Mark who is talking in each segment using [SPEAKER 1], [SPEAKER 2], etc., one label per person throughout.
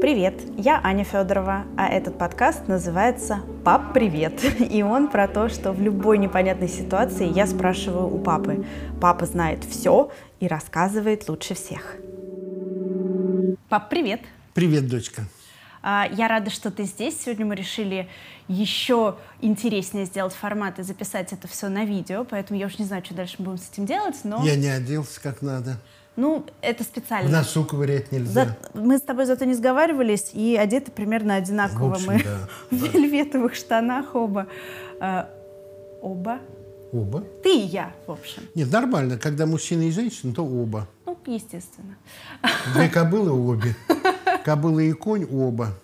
[SPEAKER 1] Привет, я Аня Федорова, а этот подкаст называется «Пап, привет!» И он про то, что в любой непонятной ситуации я спрашиваю у папы. Папа знает все и рассказывает лучше всех. Пап, привет!
[SPEAKER 2] Привет, дочка!
[SPEAKER 1] А, я рада, что ты здесь. Сегодня мы решили еще интереснее сделать формат и записать это все на видео, поэтому я уж не знаю, что дальше мы будем с этим делать, но...
[SPEAKER 2] Я не оделся как надо.
[SPEAKER 1] Ну, это специально. В
[SPEAKER 2] носу ковырять нельзя.
[SPEAKER 1] За... Мы с тобой зато не сговаривались и одеты примерно одинаково.
[SPEAKER 2] В общем,
[SPEAKER 1] мы
[SPEAKER 2] да,
[SPEAKER 1] в
[SPEAKER 2] да.
[SPEAKER 1] вельветовых штанах оба. А, оба?
[SPEAKER 2] Оба?
[SPEAKER 1] Ты и я, в общем.
[SPEAKER 2] Нет, нормально. Когда мужчина и женщина, то оба.
[SPEAKER 1] Ну, естественно.
[SPEAKER 2] Две кобылы обе. Кобыла и конь оба.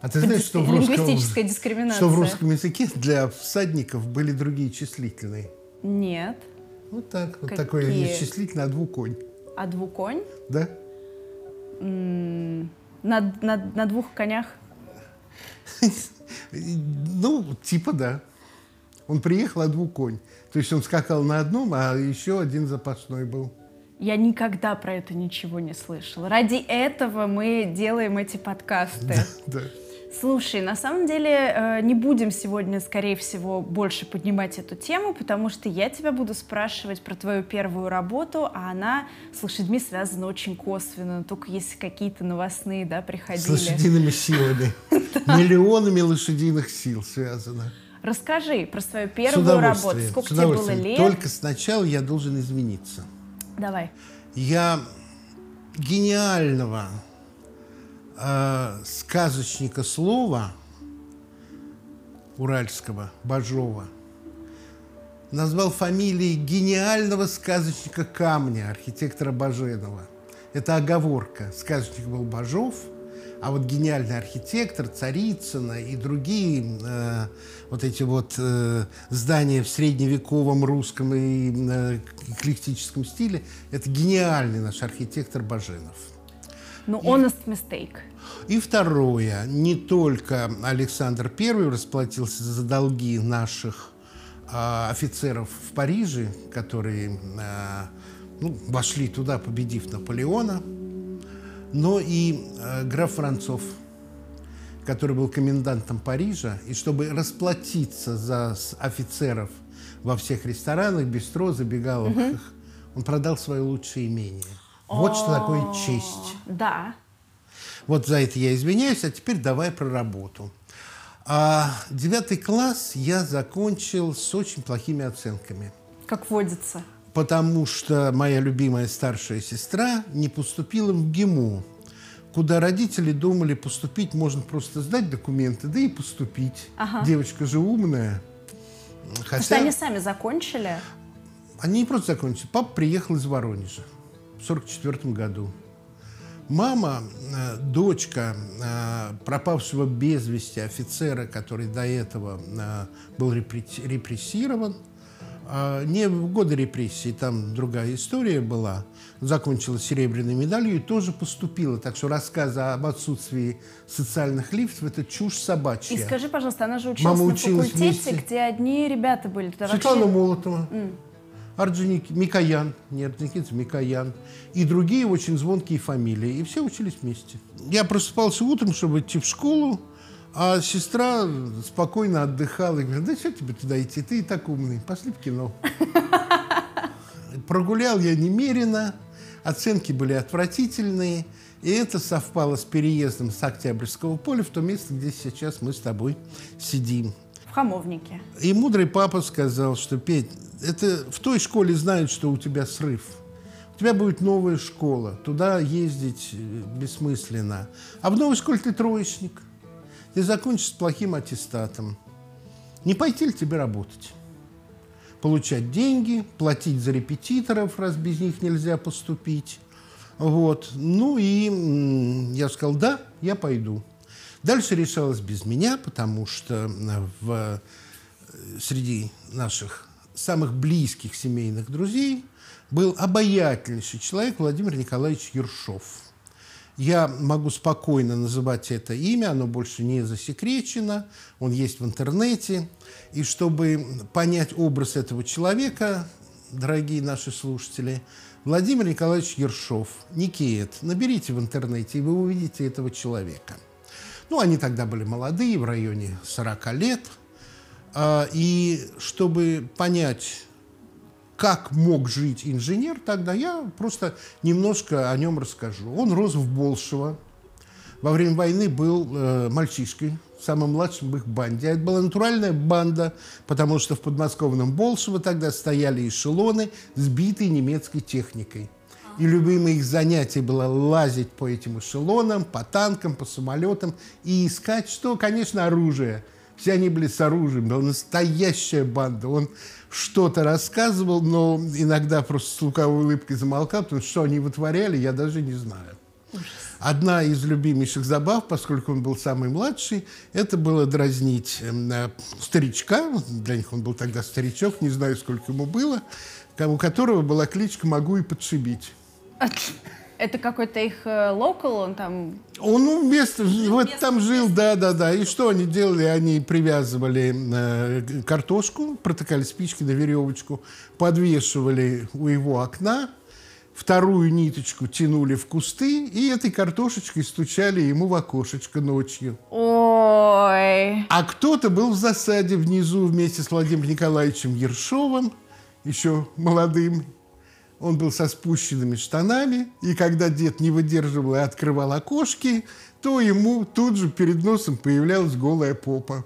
[SPEAKER 2] А ты знаешь, что в,
[SPEAKER 1] дискриминация.
[SPEAKER 2] что в русском языке для всадников были другие числительные?
[SPEAKER 1] Нет.
[SPEAKER 2] Вот так. Вот
[SPEAKER 1] Какие?
[SPEAKER 2] такое есть числительное, а двуконь.
[SPEAKER 1] А двуконь?
[SPEAKER 2] Да?
[SPEAKER 1] М, На, на, на двух конях?
[SPEAKER 2] Ну, типа да. Он приехал, а двуконь. То есть он скакал на одном, а еще один запасной был.
[SPEAKER 1] Я никогда про это ничего не слышала. Ради этого мы делаем эти подкасты.
[SPEAKER 2] Да.
[SPEAKER 1] Слушай, на самом деле э, не будем сегодня, скорее всего, больше поднимать эту тему, потому что я тебя буду спрашивать про твою первую работу, а она с лошадьми связана очень косвенно, только если какие-то новостные, да, приходили.
[SPEAKER 2] С лошадиными силами. Миллионами лошадиных сил связано.
[SPEAKER 1] Расскажи про свою первую работу. Сколько тебе было лет?
[SPEAKER 2] Только сначала я должен извиниться.
[SPEAKER 1] Давай.
[SPEAKER 2] Я гениального э, сказочника слова уральского, Бажова, назвал фамилией гениального сказочника камня, архитектора Баженова. Это оговорка. Сказочник был Бажов, а вот гениальный архитектор Царицына и другие э, вот эти вот э, здания в средневековом русском и э, эклектическом стиле, это гениальный наш архитектор Баженов.
[SPEAKER 1] Ну, honest mistake.
[SPEAKER 2] И второе, не только Александр I расплатился за долги наших а, офицеров в Париже, которые а, ну, вошли туда, победив Наполеона, но и а, граф Францов, который был комендантом Парижа, и чтобы расплатиться за офицеров во всех ресторанах, бистро, забегаловках, он продал свое лучшее имение. Вот что такое честь.
[SPEAKER 1] Да.
[SPEAKER 2] Вот за это я извиняюсь, а теперь давай про работу. А, девятый класс я закончил с очень плохими оценками,
[SPEAKER 1] Как водится.
[SPEAKER 2] Потому что моя любимая старшая сестра не поступила в ГИМУ, куда родители думали, поступить можно просто сдать документы, да и поступить.
[SPEAKER 1] Ага.
[SPEAKER 2] Девочка же умная.
[SPEAKER 1] Потому что они сами закончили.
[SPEAKER 2] Они не просто закончили. Папа приехал из Воронежа в 1944 году. Мама, э, дочка э, пропавшего без вести офицера, который до этого э, был репре- репрессирован, а не в годы репрессий, там другая история была, закончила серебряной медалью и тоже поступила. Так что рассказы об отсутствии социальных лифтов – это чушь собачья.
[SPEAKER 1] И скажи, пожалуйста, она же училась
[SPEAKER 2] Мама
[SPEAKER 1] на
[SPEAKER 2] училась
[SPEAKER 1] факультете,
[SPEAKER 2] вместе.
[SPEAKER 1] где одни ребята были. Туда
[SPEAKER 2] Светлана
[SPEAKER 1] вообще...
[SPEAKER 2] Молотова, Орджоник, Микоян, не Орджоникидзе, Микоян, и другие очень звонкие фамилии. И все учились вместе. Я просыпался утром, чтобы идти в школу, а сестра спокойно отдыхала и говорит, да что тебе туда идти, ты и так умный, пошли в кино. Прогулял я немерено, оценки были отвратительные, и это совпало с переездом с Октябрьского поля в то место, где сейчас мы с тобой сидим.
[SPEAKER 1] В Хамовнике.
[SPEAKER 2] И мудрый папа сказал, что Петь, это в той школе знают, что у тебя срыв. У тебя будет новая школа, туда ездить э, бессмысленно. А в новой школе ты троечник. Ты закончишь с плохим аттестатом. Не пойти ли тебе работать? Получать деньги, платить за репетиторов, раз без них нельзя поступить. Вот. Ну и я сказал, да, я пойду. Дальше решалось без меня, потому что э, в, э, среди наших самых близких семейных друзей был обаятельнейший человек Владимир Николаевич Ершов. Я могу спокойно называть это имя, оно больше не засекречено, он есть в интернете. И чтобы понять образ этого человека, дорогие наши слушатели, Владимир Николаевич Ершов, Никеет. Наберите в интернете, и вы увидите этого человека. Ну, они тогда были молодые, в районе 40 лет. А, и чтобы понять, как мог жить инженер тогда, я просто немножко о нем расскажу. Он рос в Болшево. Во время войны был э, мальчишкой, самым младшим в их банде. А это была натуральная банда, потому что в подмосковном Болшево тогда стояли эшелоны, сбитые немецкой техникой. И любимое их занятие было лазить по этим эшелонам, по танкам, по самолетам и искать, что, конечно, оружие. Все они были с оружием, была настоящая банда. Он что-то рассказывал, но иногда просто с луковой улыбкой замолкал, потому что что они вытворяли, я даже не знаю. Одна из любимейших забав, поскольку он был самый младший, это было дразнить э, старичка, для них он был тогда старичок, не знаю, сколько ему было, у которого была кличка «Могу и подшибить».
[SPEAKER 1] Это какой-то их локал, он там...
[SPEAKER 2] Он ну, место, вот место, там жил, место. да, да, да. И что они делали? Они привязывали э, картошку, протыкали спички на веревочку, подвешивали у его окна, вторую ниточку тянули в кусты и этой картошечкой стучали ему в окошечко ночью.
[SPEAKER 1] Ой.
[SPEAKER 2] А кто-то был в засаде внизу вместе с Владимиром Николаевичем Ершовым, еще молодым. Он был со спущенными штанами, и когда дед не выдерживал и открывал окошки, то ему тут же перед носом появлялась голая попа.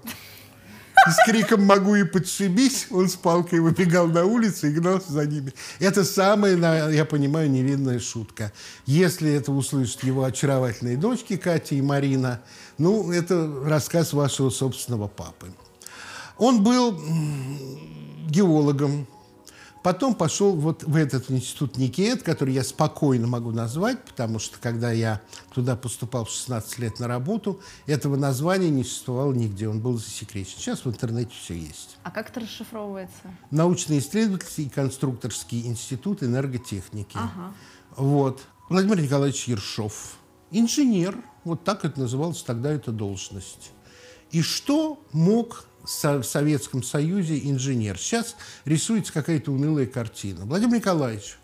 [SPEAKER 2] с криком «могу и подшибись», он с палкой выбегал на улицу и гнался за ними. Это самая, я понимаю, невинная шутка. Если это услышат его очаровательные дочки Катя и Марина, ну, это рассказ вашего собственного папы. Он был геологом, Потом пошел вот в этот институт Никет, который я спокойно могу назвать, потому что когда я туда поступал в 16 лет на работу, этого названия не существовало нигде, он был засекречен. Сейчас в интернете все есть.
[SPEAKER 1] А как это расшифровывается?
[SPEAKER 2] Научно-исследовательский и конструкторский институт энерготехники.
[SPEAKER 1] Ага.
[SPEAKER 2] Вот. Владимир Николаевич Ершов. Инженер, вот так это называлась тогда эта должность. И что мог в Советском Союзе инженер. Сейчас рисуется какая-то унылая картина. Владимир Николаевич,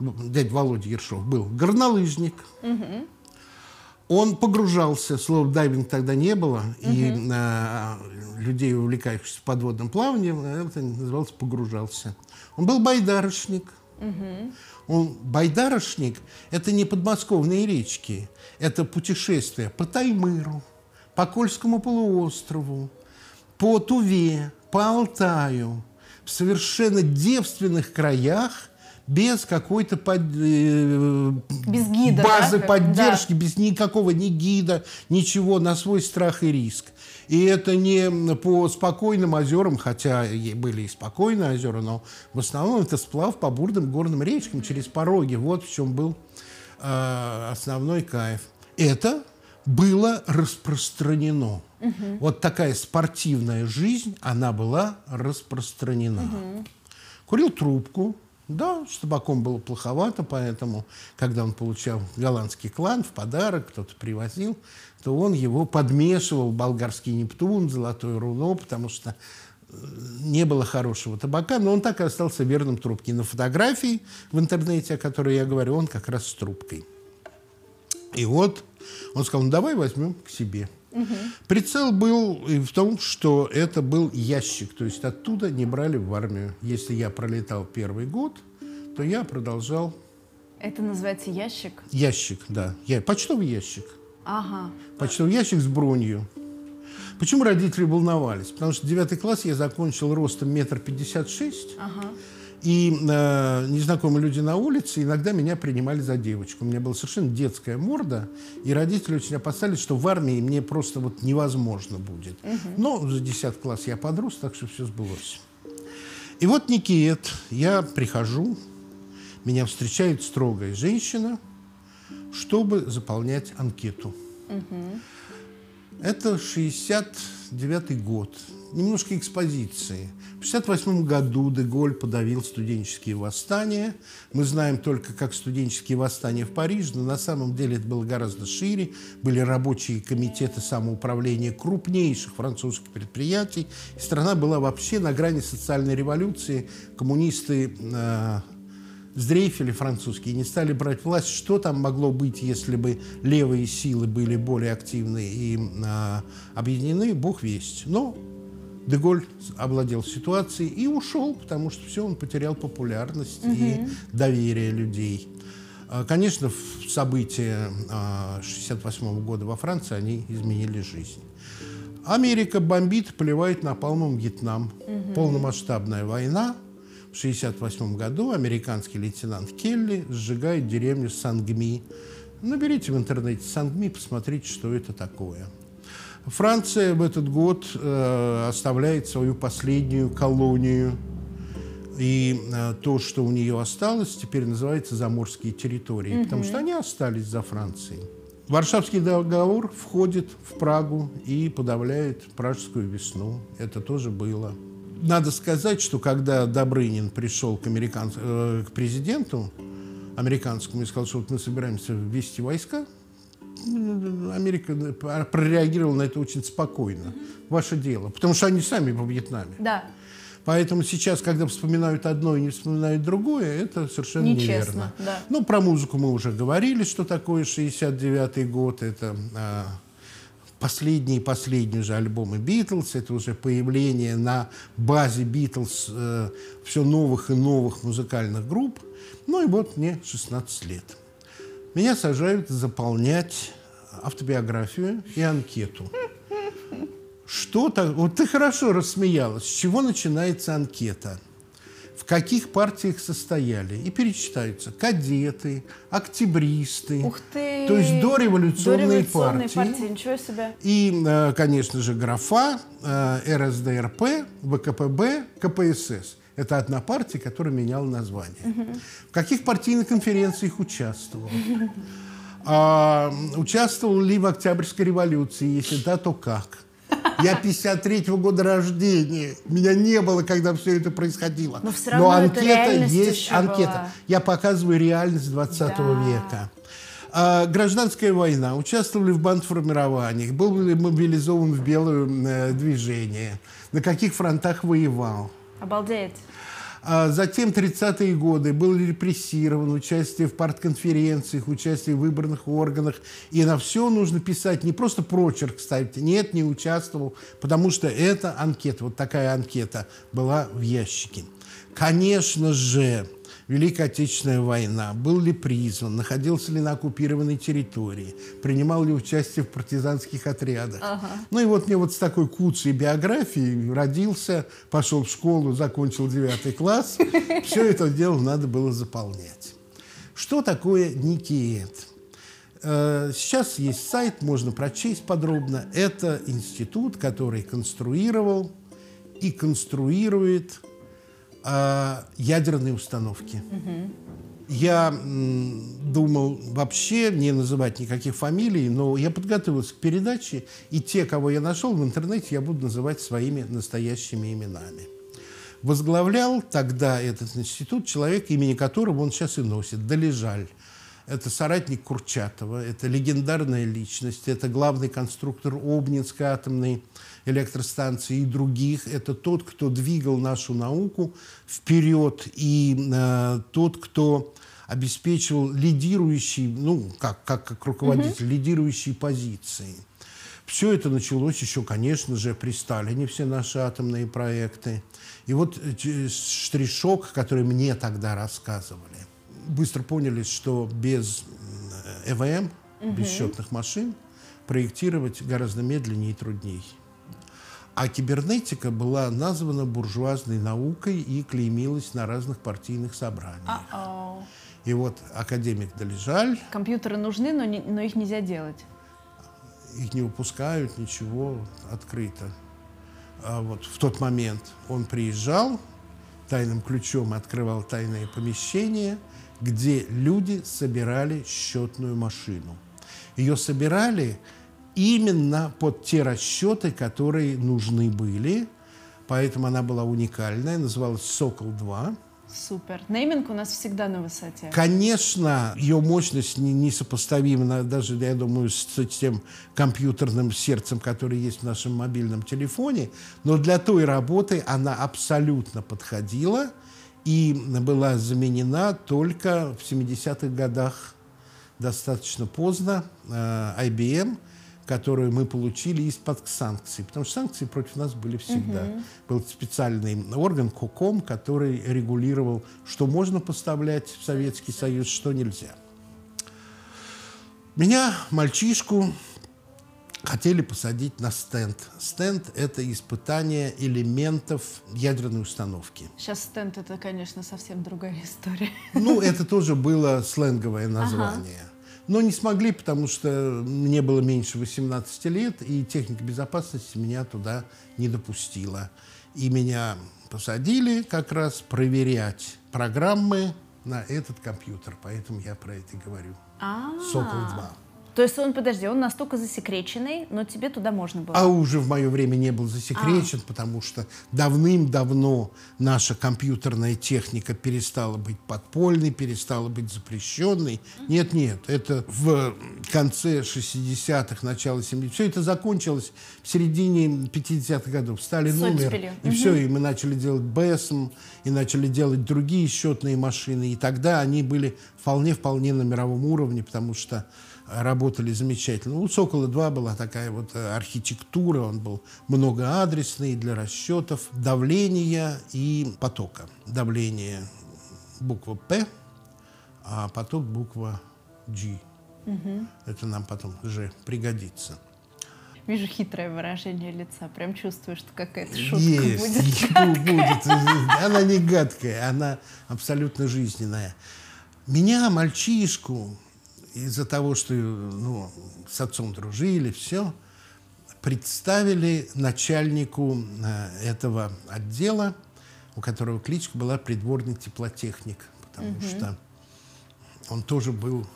[SPEAKER 2] дядя Володя Ершов, был горнолыжник.
[SPEAKER 1] Угу.
[SPEAKER 2] Он погружался, слова дайвинг тогда не было, угу. и а, людей, увлекающихся подводным плаванием, это называлось погружался. Он был байдарочник.
[SPEAKER 1] Угу.
[SPEAKER 2] Он байдарочник – это не подмосковные речки, это путешествия по Таймыру, по Кольскому полуострову, по Туве, по Алтаю, в совершенно девственных краях, без какой-то под, э,
[SPEAKER 1] без гида,
[SPEAKER 2] базы
[SPEAKER 1] да?
[SPEAKER 2] поддержки,
[SPEAKER 1] да.
[SPEAKER 2] без никакого ни гида, ничего, на свой страх и риск. И это не по спокойным озерам, хотя были и спокойные озера, но в основном это сплав по бурным горным речкам через пороги. Вот в чем был э, основной кайф. Это было распространено.
[SPEAKER 1] Угу.
[SPEAKER 2] Вот такая спортивная жизнь, она была распространена.
[SPEAKER 1] Угу.
[SPEAKER 2] Курил трубку, да, с табаком было плоховато, поэтому, когда он получал голландский клан в подарок, кто-то привозил, то он его подмешивал болгарский Нептун, золотое руно, потому что э, не было хорошего табака, но он так и остался верным трубке. На фотографии в интернете, о которой я говорю, он как раз с трубкой. И вот он сказал, ну давай возьмем к себе.
[SPEAKER 1] Угу.
[SPEAKER 2] Прицел был в том, что это был ящик, то есть оттуда не брали в армию. Если я пролетал первый год, то я продолжал.
[SPEAKER 1] Это называется ящик?
[SPEAKER 2] Ящик, да. Я... Почтовый ящик.
[SPEAKER 1] Ага.
[SPEAKER 2] Почтовый ящик с бронью. Почему родители волновались? Потому что девятый класс я закончил ростом метр пятьдесят шесть.
[SPEAKER 1] Ага.
[SPEAKER 2] И э, незнакомые люди на улице иногда меня принимали за девочку. У меня была совершенно детская морда, и родители очень опасались, что в армии мне просто вот невозможно будет.
[SPEAKER 1] Угу.
[SPEAKER 2] Но за 10 класс я подрос, так что все сбылось. И вот Никит, я прихожу, меня встречает строгая женщина, чтобы заполнять анкету.
[SPEAKER 1] Угу.
[SPEAKER 2] Это 69 год. Немножко экспозиции. В 1968 году Деголь подавил студенческие восстания. Мы знаем только как студенческие восстания в Париже, но на самом деле это было гораздо шире. Были рабочие комитеты самоуправления крупнейших французских предприятий. И страна была вообще на грани социальной революции. Коммунисты э, сдрейфили французские, не стали брать власть. Что там могло быть, если бы левые силы были более активны и э, объединены, бог весть. Но Деголь овладел ситуацией и ушел, потому что все, он потерял популярность угу. и доверие людей. А, конечно, события 1968 а, года во Франции, они изменили жизнь. Америка бомбит, поливает напалмом Вьетнам. Угу. Полномасштабная война. В 1968 году американский лейтенант Келли сжигает деревню Сангми. Наберите в интернете Сангми, посмотрите, что это такое. Франция в этот год э, оставляет свою последнюю колонию. И э, то, что у нее осталось, теперь называется заморские территории, угу. потому что они остались за Францией. Варшавский договор входит в Прагу и подавляет Пражскую весну. Это тоже было. Надо сказать, что когда Добрынин пришел к, американ... э, к президенту американскому и сказал, что вот мы собираемся ввести войска, Америка прореагировала на это очень спокойно. Ваше дело. Потому что они сами во Вьетнаме.
[SPEAKER 1] Да.
[SPEAKER 2] Поэтому сейчас, когда вспоминают одно и не вспоминают другое, это совершенно Нечестно, неверно.
[SPEAKER 1] Да.
[SPEAKER 2] Ну, про музыку мы уже говорили, что такое 69-й год. Это а, последние последние же альбомы Битлз. Это уже появление на базе Битлз э, все новых и новых музыкальных групп. Ну и вот мне 16 лет. Меня сажают заполнять автобиографию и анкету. Что так? Вот ты хорошо рассмеялась. С чего начинается анкета? В каких партиях состояли? И перечитаются кадеты, октябристы.
[SPEAKER 1] Ух ты!
[SPEAKER 2] То есть дореволюционные,
[SPEAKER 1] дореволюционные
[SPEAKER 2] партии.
[SPEAKER 1] партии. Ничего себе.
[SPEAKER 2] И, э, конечно же, графа, э, РСДРП, ВКПБ, КПСС. Это одна партия, которая меняла название. Угу. В каких партийных конференциях участвовал? А, участвовал ли в Октябрьской революции? Если да, то как? Я 53-го года рождения. Меня не было, когда все это происходило.
[SPEAKER 1] Но, все равно Но анкета есть анкета. Была.
[SPEAKER 2] Я показываю реальность 20 да. века. А, гражданская война. Участвовали в бандформированиях. Был ли мобилизован в белое э, движение. На каких фронтах воевал.
[SPEAKER 1] Обалдеть.
[SPEAKER 2] А затем 30-е годы был репрессирован, участие в партконференциях, участие в выборных органах. И на все нужно писать, не просто прочерк ставить, нет, не участвовал, потому что эта анкета, вот такая анкета была в ящике. Конечно же, Великая Отечественная война, был ли призван, находился ли на оккупированной территории, принимал ли участие в партизанских отрядах. Ага. Ну и вот мне вот с такой куцей биографией родился, пошел в школу, закончил девятый класс. Все это дело надо было заполнять. Что такое Никиет? Э, сейчас есть сайт, можно прочесть подробно. Это институт, который конструировал и конструирует э, ядерные установки. Я думал вообще не называть никаких фамилий, но я подготовился к передаче, и те, кого я нашел в интернете, я буду называть своими настоящими именами. Возглавлял тогда этот институт человек, имени которого он сейчас и носит, Долежаль. Это соратник Курчатова, это легендарная личность, это главный конструктор Обнинской атомной электростанции и других. Это тот, кто двигал нашу науку вперед и э, тот, кто обеспечивал лидирующий, ну, как, как, как руководитель, угу. лидирующие позиции. Все это началось еще, конечно же, при Сталине, все наши атомные проекты. И вот э, штришок, который мне тогда рассказывали, быстро поняли, что без ЭВМ, угу. без счетных машин, проектировать гораздо медленнее и труднее. А кибернетика была названа буржуазной наукой и клеймилась на разных партийных собраниях.
[SPEAKER 1] Uh-oh.
[SPEAKER 2] И вот академик Долежаль...
[SPEAKER 1] Компьютеры нужны, но, не, но их нельзя делать.
[SPEAKER 2] Их не выпускают, ничего открыто. А вот в тот момент он приезжал, тайным ключом открывал тайное помещение, где люди собирали счетную машину. Ее собирали именно под те расчеты, которые нужны были. Поэтому она была уникальная, называлась «Сокол-2».
[SPEAKER 1] Супер. Нейминг у нас всегда на высоте.
[SPEAKER 2] Конечно, ее мощность не, несопоставима даже, я думаю, с, с тем компьютерным сердцем, которое есть в нашем мобильном телефоне, но для той работы она абсолютно подходила и была заменена только в 70-х годах, достаточно поздно, э, IBM – которую мы получили из-под санкций, потому что санкции против нас были всегда. Угу. Был специальный орган КОКОМ, который регулировал, что можно поставлять в Советский Союз, что нельзя. Меня, мальчишку, хотели посадить на стенд. Стенд – это испытание элементов ядерной установки.
[SPEAKER 1] Сейчас стенд – это, конечно, совсем другая история.
[SPEAKER 2] Ну, это тоже было сленговое название. Ага но не смогли, потому что мне было меньше 18 лет, и техника безопасности меня туда не допустила. И меня посадили как раз проверять программы на этот компьютер, поэтому я про это говорю.
[SPEAKER 1] А-а-а.
[SPEAKER 2] Сокол-2.
[SPEAKER 1] То есть он, подожди, он настолько засекреченный, но тебе туда можно было?
[SPEAKER 2] А уже в мое время не был засекречен, а. потому что давным-давно наша компьютерная техника перестала быть подпольной, перестала быть запрещенной. Нет-нет, это в конце 60-х, начало 70-х. Все это закончилось в середине 50-х годов. Стали номер, и угу. все, и мы начали делать БЭСМ, и начали делать другие счетные машины. И тогда они были вполне-вполне на мировом уровне, потому что работали замечательно. У «Сокола-2» была такая вот э, архитектура, он был многоадресный для расчетов давления и потока. Давление буква «П», а поток буква «G». Угу. Это нам потом уже пригодится.
[SPEAKER 1] Вижу хитрое выражение лица. Прям чувствую, что какая-то шутка
[SPEAKER 2] Есть,
[SPEAKER 1] будет.
[SPEAKER 2] будет. Она не гадкая, она абсолютно жизненная. Меня, мальчишку, из-за того, что ну, с отцом дружили, все, представили начальнику э, этого отдела, у которого кличка была придворный теплотехник, потому угу. что он тоже был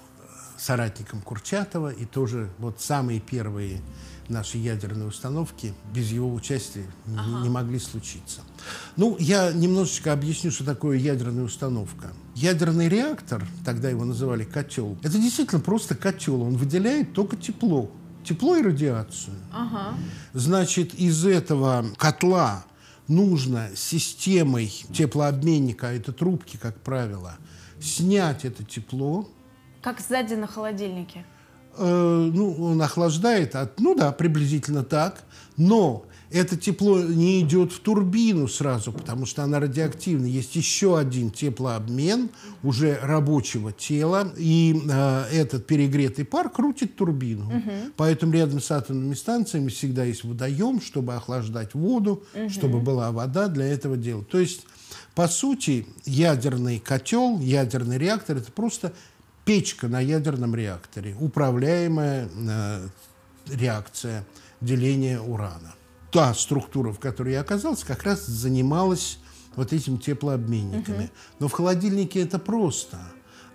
[SPEAKER 2] соратником Курчатова, и тоже вот самые первые наши ядерные установки без его участия ага. не могли случиться. Ну, я немножечко объясню, что такое ядерная установка. Ядерный реактор, тогда его называли котел, это действительно просто котел. Он выделяет только тепло. Тепло и радиацию.
[SPEAKER 1] Ага.
[SPEAKER 2] Значит, из этого котла нужно системой теплообменника, а это трубки, как правило, снять это тепло.
[SPEAKER 1] Как сзади на холодильнике.
[SPEAKER 2] Э, ну, он охлаждает, от, ну да, приблизительно так, но это тепло не идет в турбину сразу, потому что она радиоактивна. Есть еще один теплообмен уже рабочего тела, и э, этот перегретый пар крутит турбину. Угу. Поэтому рядом с атомными станциями всегда есть водоем, чтобы охлаждать воду, угу. чтобы была вода для этого дела. То есть, по сути, ядерный котел, ядерный реактор – это просто печка на ядерном реакторе, управляемая э, реакция деления урана. Та структура, в которой я оказался, как раз занималась вот этим теплообменниками. Угу. Но в холодильнике это просто.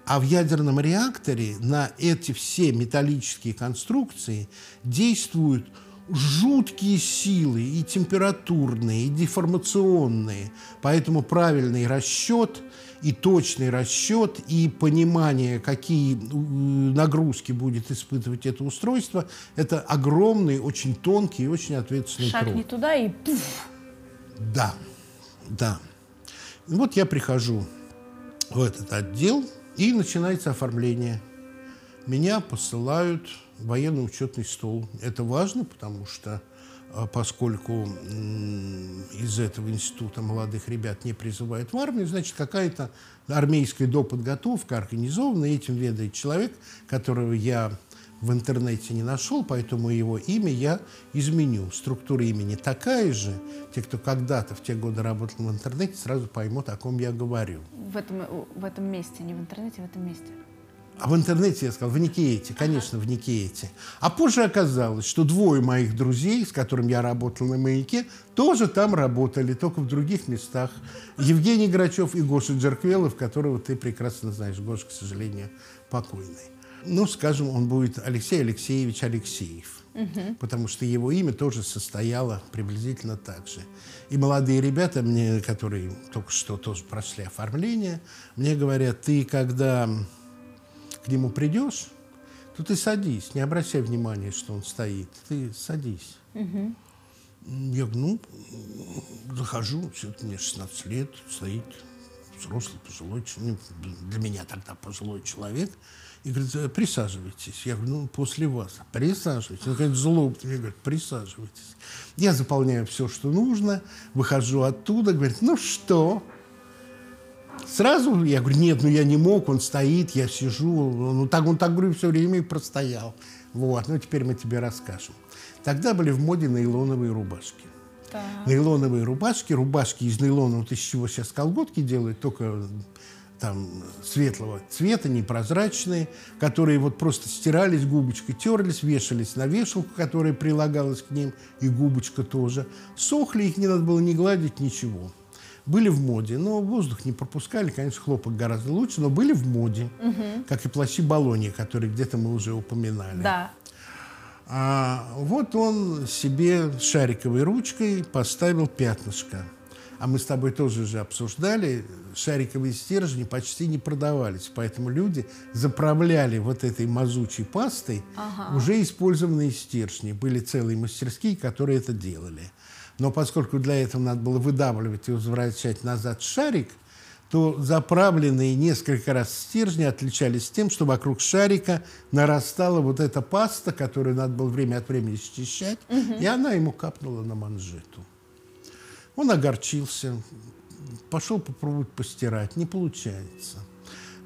[SPEAKER 2] А в ядерном реакторе на эти все металлические конструкции действуют жуткие силы и температурные, и деформационные. Поэтому правильный расчет и точный расчет, и понимание, какие нагрузки будет испытывать это устройство, это огромный, очень тонкий и очень ответственный
[SPEAKER 1] Шаг
[SPEAKER 2] труд.
[SPEAKER 1] не туда и пуф.
[SPEAKER 2] Да, да. Вот я прихожу в этот отдел, и начинается оформление. Меня посылают в военно-учетный стол. Это важно, потому что поскольку из этого института молодых ребят не призывают в армию, значит, какая-то армейская доподготовка организована, этим ведает человек, которого я в интернете не нашел, поэтому его имя я изменю. Структура имени такая же. Те, кто когда-то в те годы работал в интернете, сразу поймут, о ком я говорю.
[SPEAKER 1] В этом, в этом месте, не в интернете, а в этом месте.
[SPEAKER 2] А в интернете я сказал, в Никиете, конечно, в Никиете. А позже оказалось, что двое моих друзей, с которыми я работал на «Маяке», тоже там работали, только в других местах. Евгений Грачев и Гоша Джерквелов, которого ты прекрасно знаешь. Гоша, к сожалению, покойный. Ну, скажем, он будет Алексей Алексеевич Алексеев. Угу. Потому что его имя тоже состояло приблизительно так же. И молодые ребята, мне, которые только что тоже прошли оформление, мне говорят, ты когда к нему придешь, то ты садись, не обращай внимания, что он стоит. Ты садись. Угу. Я говорю, ну, захожу, все-таки мне 16 лет, стоит взрослый, пожилой, ну, для меня тогда пожилой человек. И говорит, «Э, присаживайтесь. Я говорю, ну, после вас. Присаживайтесь. Он говорит, злобно. Я говорю, присаживайтесь. Я заполняю все, что нужно, выхожу оттуда, говорит, ну что? Сразу я говорю, нет, ну я не мог, он стоит, я сижу. Ну так он так, говорю, все время и простоял. Вот, ну теперь мы тебе расскажем. Тогда были в моде нейлоновые рубашки. Так. Нейлоновые рубашки, рубашки из нейлона, вот из чего сейчас колготки делают, только там светлого цвета, непрозрачные, которые вот просто стирались губочкой, терлись, вешались на вешалку, которая прилагалась к ним, и губочка тоже. Сохли, их не надо было ни гладить, ничего. Были в моде, но воздух не пропускали, конечно, хлопок гораздо лучше, но были в моде, угу. как и плащи Болони, которые где-то мы уже упоминали.
[SPEAKER 1] Да.
[SPEAKER 2] А вот он себе шариковой ручкой поставил пятнышко. А мы с тобой тоже же обсуждали, шариковые стержни почти не продавались, поэтому люди заправляли вот этой мазучей пастой ага. уже использованные стержни. Были целые мастерские, которые это делали. Но поскольку для этого надо было выдавливать и возвращать назад шарик, то заправленные несколько раз стержни отличались тем, что вокруг шарика нарастала вот эта паста, которую надо было время от времени счищать, угу. и она ему капнула на манжету. Он огорчился, пошел попробовать постирать, не получается.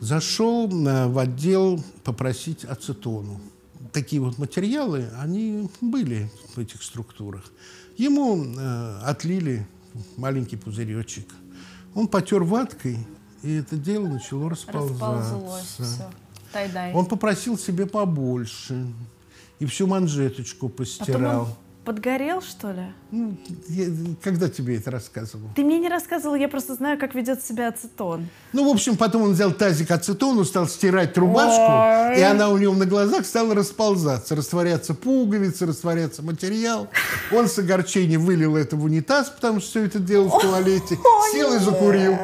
[SPEAKER 2] Зашел э, в отдел попросить ацетону. Такие вот материалы, они были в этих структурах. Ему э, отлили маленький пузыречек – он потер ваткой, и это дело начало расползаться.
[SPEAKER 1] Расползлось
[SPEAKER 2] Он попросил себе побольше. И всю манжеточку постирал. Потом
[SPEAKER 1] подгорел, что ли?
[SPEAKER 2] Ну, я, когда тебе это рассказывал?
[SPEAKER 1] Ты мне не рассказывал, я просто знаю, как ведет себя ацетон.
[SPEAKER 2] Ну, в общем, потом он взял тазик ацетону, стал стирать рубашку, Ой. и она у него на глазах стала расползаться, растворяться пуговицы, растворяться материал. Он с огорчением вылил это в унитаз, потому что все это делал в туалете, сел и закурил.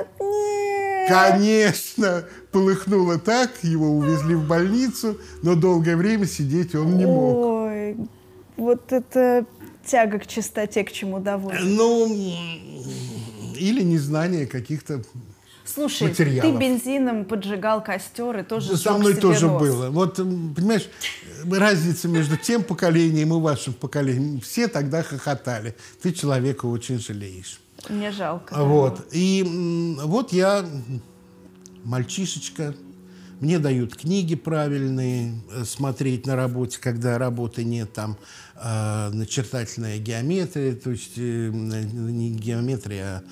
[SPEAKER 2] Конечно, полыхнуло так, его увезли в больницу, но долгое время сидеть он не мог.
[SPEAKER 1] Ой, вот это тяга к чистоте, к чему доводит?
[SPEAKER 2] Ну, или незнание каких-то
[SPEAKER 1] Слушай,
[SPEAKER 2] материалов.
[SPEAKER 1] ты бензином поджигал костер и тоже
[SPEAKER 2] Со мной тоже нос. было. Вот, понимаешь, разница между тем поколением и вашим поколением. Все тогда хохотали. Ты человека очень жалеешь.
[SPEAKER 1] Мне жалко.
[SPEAKER 2] Вот. Да. И вот я, мальчишечка, мне дают книги правильные, э, смотреть на работе, когда работы нет, там э, начертательная геометрия, то есть э, не геометрия, а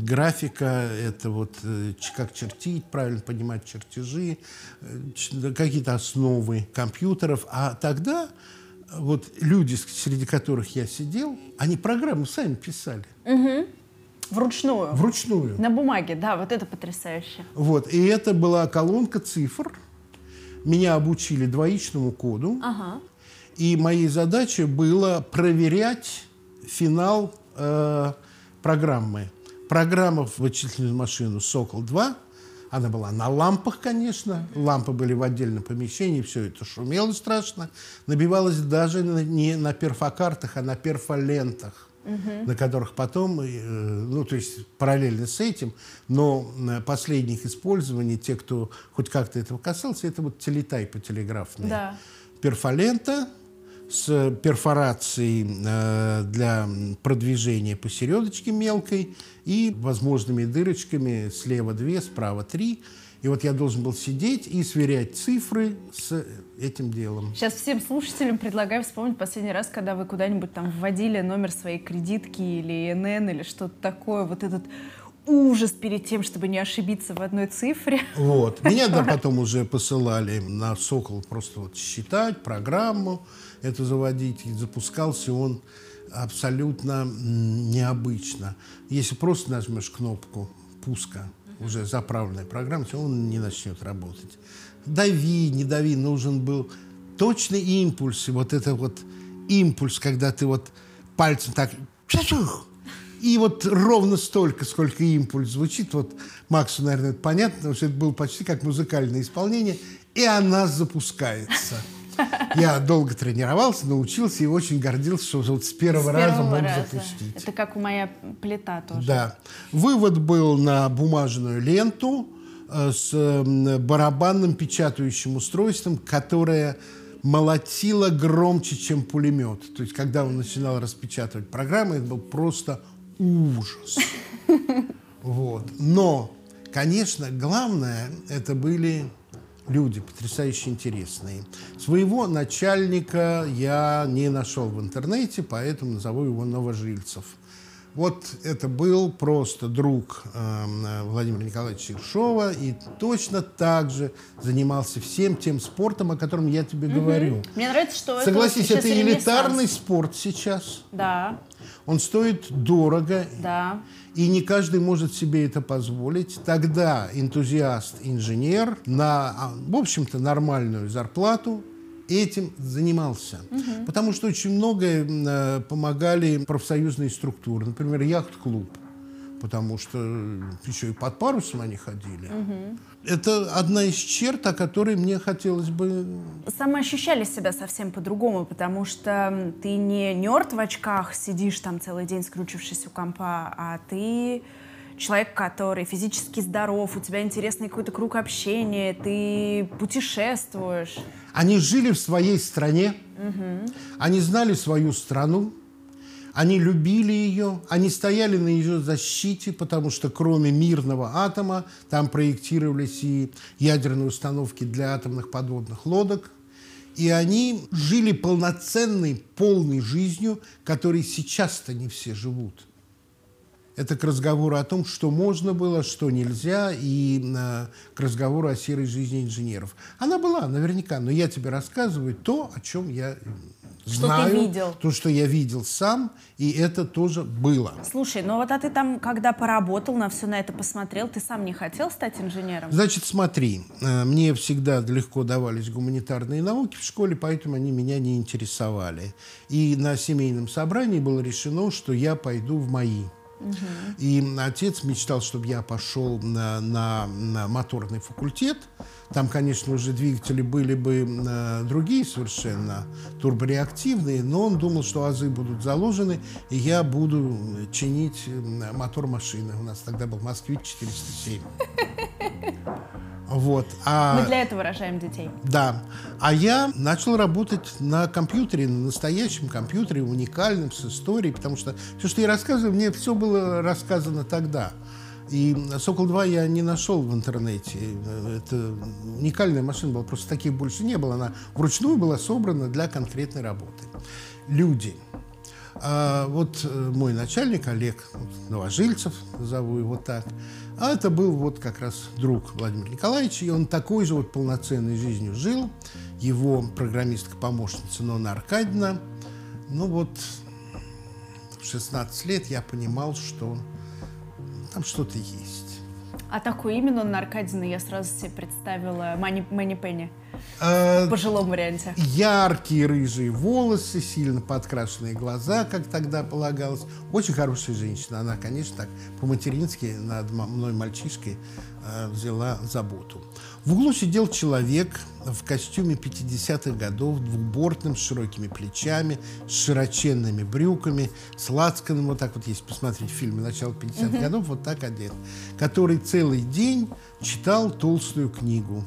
[SPEAKER 2] графика, это вот э, как чертить, правильно понимать чертежи, э, какие-то основы компьютеров. А тогда вот люди, среди которых я сидел, они программы сами писали.
[SPEAKER 1] Угу. Вручную?
[SPEAKER 2] Вручную.
[SPEAKER 1] На бумаге, да, вот это потрясающе.
[SPEAKER 2] Вот, и это была колонка цифр. Меня обучили двоичному коду.
[SPEAKER 1] Ага.
[SPEAKER 2] И моей задачей было проверять финал э, программы. Программа в вычислительную машину «Сокол-2» Она была на лампах, конечно. Лампы были в отдельном помещении, все это шумело страшно. Набивалось даже не на перфокартах, а на перфолентах угу. на которых потом, э, ну, то есть параллельно с этим, но последних использований, те, кто хоть как-то этого касался, это вот телетайпы телеграфные.
[SPEAKER 1] Да.
[SPEAKER 2] Перфолента с перфорацией э, для продвижения посередочке мелкой и возможными дырочками слева две, справа три – и вот я должен был сидеть и сверять цифры с этим делом.
[SPEAKER 1] Сейчас всем слушателям предлагаю вспомнить последний раз, когда вы куда-нибудь там вводили номер своей кредитки или ИНН или что-то такое, вот этот ужас перед тем, чтобы не ошибиться в одной цифре.
[SPEAKER 2] Вот. Меня да, потом уже посылали на Сокол просто вот считать, программу эту заводить. И запускался он абсолютно необычно. Если просто нажмешь кнопку пуска, уже заправленная программа, он не начнет работать. Дави, не дави, нужен был точный импульс. И вот это вот импульс, когда ты вот пальцем так... И вот ровно столько, сколько импульс звучит. Вот Максу, наверное, это понятно, потому что это было почти как музыкальное исполнение. И она запускается. Я долго тренировался, научился и очень гордился, что вот с первого, с раза мог раза. запустить.
[SPEAKER 1] Это как у моя плита тоже.
[SPEAKER 2] Да. Вывод был на бумажную ленту э, с барабанным печатающим устройством, которое молотило громче, чем пулемет. То есть, когда он начинал распечатывать программы, это был просто ужас. Вот. Но, конечно, главное, это были люди потрясающе интересные. Своего начальника я не нашел в интернете, поэтому назову его Новожильцев. Вот это был просто друг э, Владимира Николаевича Ершова и точно так же занимался всем тем спортом, о котором я тебе угу. говорю.
[SPEAKER 1] Мне нравится, что
[SPEAKER 2] Согласись, это, это элитарный спорт сейчас.
[SPEAKER 1] Да.
[SPEAKER 2] Он стоит дорого.
[SPEAKER 1] Да
[SPEAKER 2] и не каждый может себе это позволить. Тогда энтузиаст-инженер на, а, в общем-то, нормальную зарплату этим занимался. Угу. Потому что очень многое э, помогали профсоюзные структуры. Например, яхт-клуб потому что еще и под парусом они ходили. Угу. Это одна из черт, о которой мне хотелось бы...
[SPEAKER 1] Сами ощущали себя совсем по-другому, потому что ты не нерд в очках, сидишь там целый день, скручившись у компа, а ты человек, который физически здоров, у тебя интересный какой-то круг общения, ты путешествуешь.
[SPEAKER 2] Они жили в своей стране, угу. они знали свою страну, они любили ее, они стояли на ее защите, потому что кроме мирного атома там проектировались и ядерные установки для атомных подводных лодок. И они жили полноценной, полной жизнью, которой сейчас-то не все живут. Это к разговору о том, что можно было, что нельзя, и э, к разговору о серой жизни инженеров. Она была, наверняка, но я тебе рассказываю то, о чем я
[SPEAKER 1] что
[SPEAKER 2] знаю,
[SPEAKER 1] ты видел.
[SPEAKER 2] то, что я видел сам, и это тоже было.
[SPEAKER 1] Слушай, ну вот а ты там, когда поработал, на все на это посмотрел, ты сам не хотел стать инженером?
[SPEAKER 2] Значит, смотри, э, мне всегда легко давались гуманитарные науки в школе, поэтому они меня не интересовали. И на семейном собрании было решено, что я пойду в И отец мечтал, чтобы я пошел на, на, на моторный факультет. Там, конечно, уже двигатели были бы э, другие совершенно, турбореактивные, но он думал, что азы будут заложены, и я буду чинить э, мотор машины. У нас тогда был «Москвич 407». Вот.
[SPEAKER 1] А, Мы для этого рожаем детей.
[SPEAKER 2] Да. А я начал работать на компьютере, на настоящем компьютере, уникальном, с историей, потому что все, что я рассказываю, мне все было рассказано тогда. И «Сокол-2» я не нашел в интернете. Это уникальная машина была, просто таких больше не было. Она вручную была собрана для конкретной работы. Люди. А вот э, мой начальник Олег Новожильцев, назову его так, а это был вот как раз друг Владимира Николаевича, и он такой же вот полноценной жизнью жил. Его программистка-помощница Нона Аркадьевна. Ну вот в 16 лет я понимал, что там что-то есть.
[SPEAKER 1] А такое имя Нона Аркадьевна я сразу себе представила Мани, Мани Пенни. В пожилом варианте.
[SPEAKER 2] Яркие рыжие волосы, сильно подкрашенные глаза, как тогда полагалось. Очень хорошая женщина. Она, конечно, так по-матерински над мной мальчишкой э, взяла заботу. В углу сидел человек в костюме 50-х годов, двубортным, с широкими плечами, с широченными брюками, с лацканом, вот так вот, если посмотреть фильмы начала 50-х годов, вот так одет, который целый день читал толстую книгу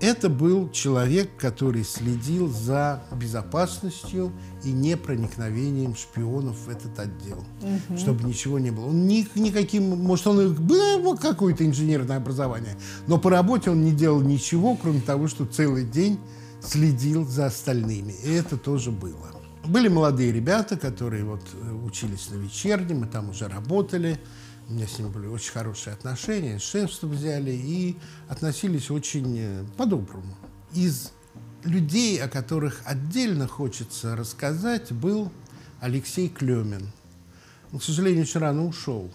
[SPEAKER 2] это был человек, который следил за безопасностью и непроникновением шпионов в этот отдел, угу. чтобы ничего не было. Он ни, никаким, может, он был какое-то инженерное образование, но по работе он не делал ничего, кроме того, что целый день следил за остальными. И это тоже было. Были молодые ребята, которые вот э, учились на вечернем, мы там уже работали. У меня с ними были очень хорошие отношения, шефство взяли и относились очень э, по-доброму. Из людей, о которых отдельно хочется рассказать, был Алексей Клемин. Он, к сожалению, очень рано ушел.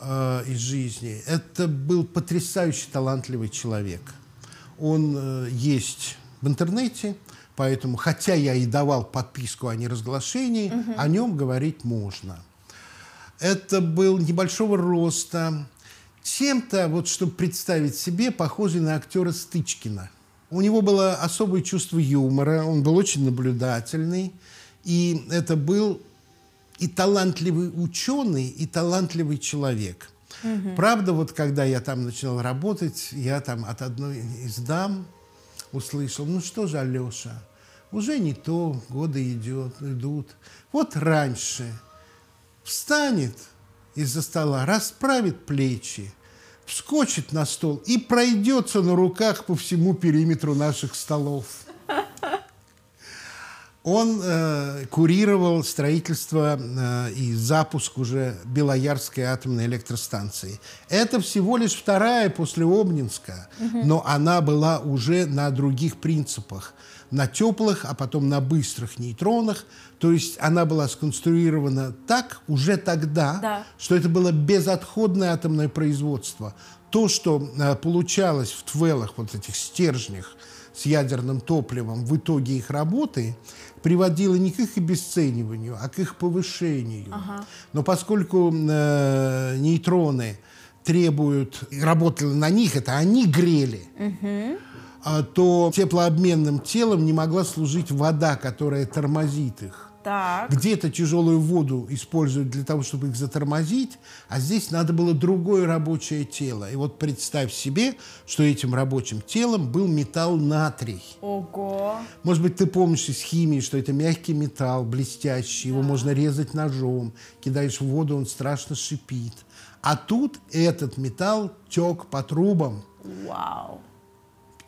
[SPEAKER 2] э, из жизни. Это был потрясающе талантливый человек. Он э, есть в интернете, поэтому, хотя я и давал подписку о неразглашении, угу. о нем говорить можно. Это был небольшого роста, чем-то, вот чтобы представить себе, похожий на актера Стычкина. У него было особое чувство юмора, он был очень наблюдательный, и это был и талантливый ученый, и талантливый человек. Угу. Правда, вот когда я там начинал работать, я там от одной из дам услышал, ну что же, Алеша, уже не то, годы идет, идут. Вот раньше встанет из-за стола, расправит плечи, вскочит на стол и пройдется на руках по всему периметру наших столов. Он э, курировал строительство э, и запуск уже Белоярской атомной электростанции. Это всего лишь вторая после Обнинска, угу. но она была уже на других принципах. На теплых, а потом на быстрых нейтронах. То есть она была сконструирована так уже тогда, да. что это было безотходное атомное производство. То, что э, получалось в твелах, вот этих стержнях, с ядерным топливом в итоге их работы приводило не к их обесцениванию, а к их повышению. Ага. Но поскольку э, нейтроны требуют, работали на них, это они грели, угу. То теплообменным телом не могла служить вода, которая тормозит их. Так. Где-то тяжелую воду используют для того, чтобы их затормозить, а здесь надо было другое рабочее тело. И вот представь себе, что этим рабочим телом был металл натрий.
[SPEAKER 1] Ого!
[SPEAKER 2] Может быть, ты помнишь из химии, что это мягкий металл, блестящий, да. его можно резать ножом, кидаешь в воду, он страшно шипит. А тут этот металл тек по трубам.
[SPEAKER 1] Вау!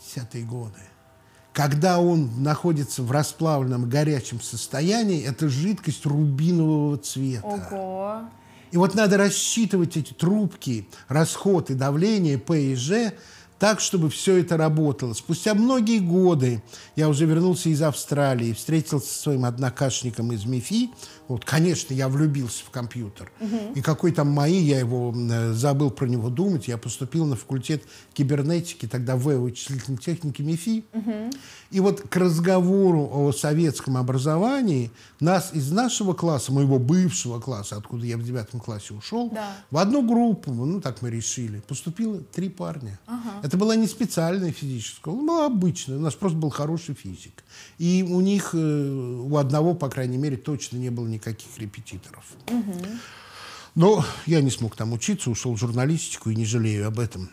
[SPEAKER 2] 50-е годы. Когда он находится в расплавленном горячем состоянии, это жидкость рубинового цвета.
[SPEAKER 1] Ого!
[SPEAKER 2] И вот надо рассчитывать эти трубки, расход и давление P и G так, чтобы все это работало. Спустя многие годы я уже вернулся из Австралии, встретился со своим однокашником из МИФИ. Вот, конечно, я влюбился в компьютер. Угу. И какой там мои, я его э, забыл про него думать. Я поступил на факультет кибернетики, тогда в вычислительной технике МИФИ. Угу. И вот к разговору о советском образовании нас из нашего класса, моего бывшего класса, откуда я в девятом классе ушел, да. в одну группу, ну так мы решили, поступило три парня. Ага. Это была не специальная физическая была обычная. У нас просто был хороший физик. И у них, э, у одного, по крайней мере, точно не было никаких репетиторов. Угу. Но я не смог там учиться, ушел в журналистику и не жалею об этом.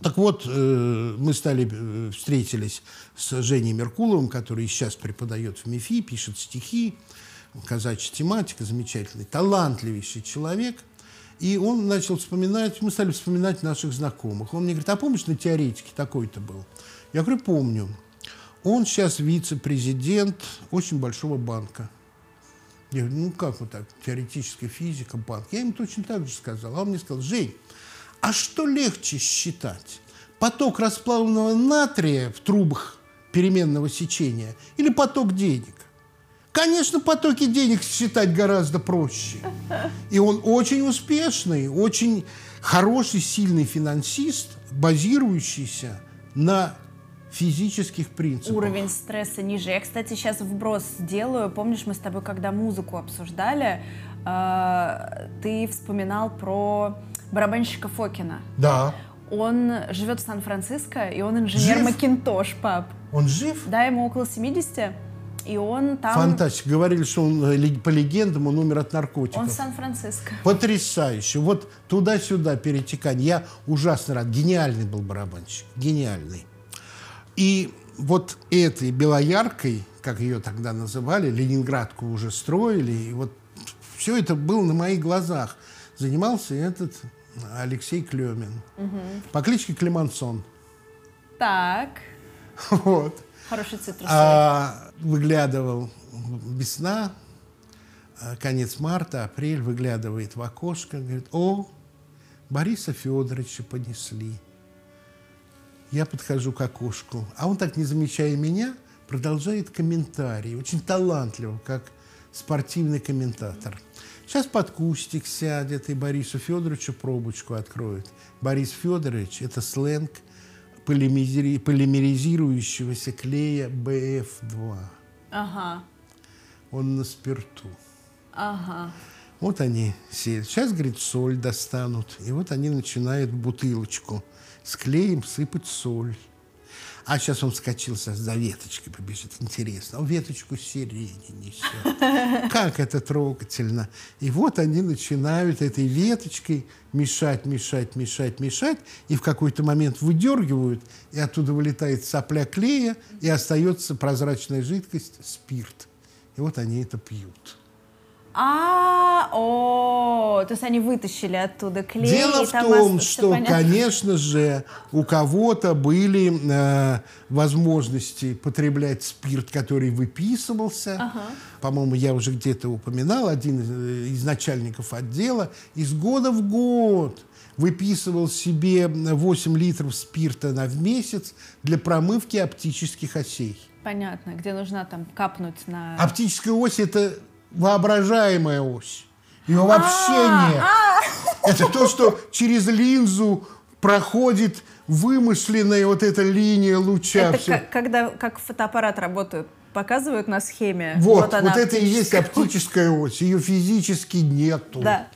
[SPEAKER 2] Так вот, э, мы стали, э, встретились с Женей Меркуловым, который сейчас преподает в МИФИ, пишет стихи, казачья тематика, замечательный, талантливейший человек. И он начал вспоминать, мы стали вспоминать наших знакомых. Он мне говорит, а помнишь, на теоретике такой-то был? Я говорю, помню. Он сейчас вице-президент очень большого банка. Я говорю, ну как вот так, теоретическая физика, банк. Я ему точно так же сказал. А он мне сказал, Жень, а что легче считать? Поток расплавленного натрия в трубах переменного сечения или поток денег? Конечно, потоки денег считать гораздо проще. И он очень успешный, очень хороший, сильный финансист, базирующийся на физических принципах.
[SPEAKER 1] Уровень стресса ниже. Я, кстати, сейчас вброс сделаю. Помнишь, мы с тобой, когда музыку обсуждали, э, ты вспоминал про барабанщика Фокина.
[SPEAKER 2] Да.
[SPEAKER 1] Он живет в Сан-Франциско, и он инженер жив? Макинтош, пап.
[SPEAKER 2] Он жив?
[SPEAKER 1] Да, ему около 70. И он там...
[SPEAKER 2] Фантастика. Говорили, что он, э, по легендам, он умер от наркотиков.
[SPEAKER 1] Он в Сан-Франциско.
[SPEAKER 2] Потрясающе. Вот туда-сюда перетекание. Я ужасно рад. Гениальный был барабанщик. Гениальный. И вот этой белояркой, как ее тогда называли, Ленинградку уже строили, и вот все это было на моих глазах. Занимался этот Алексей Клемин. Угу. По кличке Клемансон.
[SPEAKER 1] Так.
[SPEAKER 2] Вот.
[SPEAKER 1] Хороший цитрус.
[SPEAKER 2] А, выглядывал весна, а, конец марта, апрель, выглядывает в окошко, говорит, о, Бориса Федоровича понесли. Я подхожу к окошку, а он так, не замечая меня, продолжает комментарий, очень талантливо, как спортивный комментатор. Сейчас под кустик сядет и Борису Федоровичу пробочку откроет. Борис Федорович – это сленг полимери- полимеризирующегося клея БФ2.
[SPEAKER 1] Ага,
[SPEAKER 2] Он на спирту.
[SPEAKER 1] ага.
[SPEAKER 2] Вот они сели. Сейчас, говорит, соль достанут. И вот они начинают бутылочку с клеем сыпать соль. А сейчас он вскочился, за веточкой побежит. Интересно. Он веточку сирени несет. Как это трогательно. И вот они начинают этой веточкой мешать, мешать, мешать, мешать. И в какой-то момент выдергивают, и оттуда вылетает сопля клея, и остается прозрачная жидкость, спирт. И вот они это пьют.
[SPEAKER 1] А, о, то есть они вытащили оттуда клей.
[SPEAKER 2] Дело в том, что,
[SPEAKER 1] понятно.
[SPEAKER 2] конечно же, у кого-то были э, возможности потреблять спирт, который выписывался. По-моему, я уже где-то упоминал, один из, э, из начальников отдела из года в год выписывал себе 8 литров спирта на в месяц для промывки оптических осей.
[SPEAKER 1] Понятно, где нужна там капнуть на...
[SPEAKER 2] Оптическая ось – это воображаемая ось. Ее вообще
[SPEAKER 1] А,
[SPEAKER 2] нет. Это то, что через линзу проходит вымышленная вот эта линия луча.
[SPEAKER 1] Это как, когда как фотоаппарат работает, показывают на схеме.
[SPEAKER 2] Вот, вот,
[SPEAKER 1] она,
[SPEAKER 2] это и есть
[SPEAKER 1] оптическая.
[SPEAKER 2] оптическая ось. Ее физически нету.
[SPEAKER 1] Да.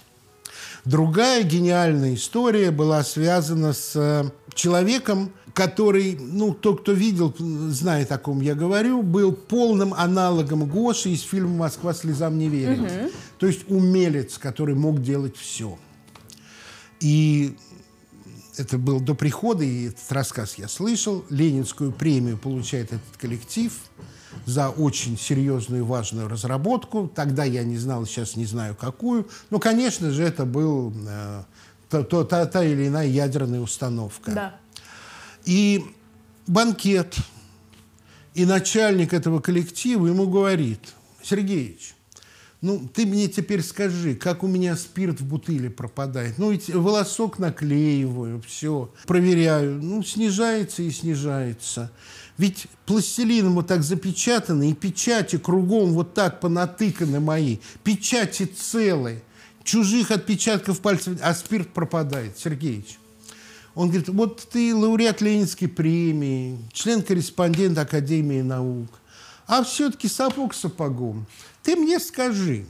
[SPEAKER 2] Другая гениальная история была связана с э, человеком, который, ну, тот, кто видел, знает, о ком я говорю, был полным аналогом Гоши из фильма «Москва слезам не верит». То есть умелец, который мог делать все. И это был до прихода, и этот рассказ я слышал. Ленинскую премию получает этот коллектив за очень серьезную и важную разработку. Тогда я не знал, сейчас не знаю какую. Но, конечно же, это был э, то- та, та или иная ядерная установка.
[SPEAKER 1] Да.
[SPEAKER 2] И банкет, и начальник этого коллектива ему говорит, Сергеевич, ну, ты мне теперь скажи, как у меня спирт в бутыле пропадает. Ну, ведь волосок наклеиваю, все, проверяю. Ну, снижается и снижается. Ведь пластилином вот так запечатаны, и печати кругом вот так понатыканы мои. Печати целые. Чужих отпечатков пальцев, а спирт пропадает. Сергеевич, он говорит, вот ты лауреат Ленинской премии, член-корреспондент Академии наук, а все-таки сапог сапогом. Ты мне скажи,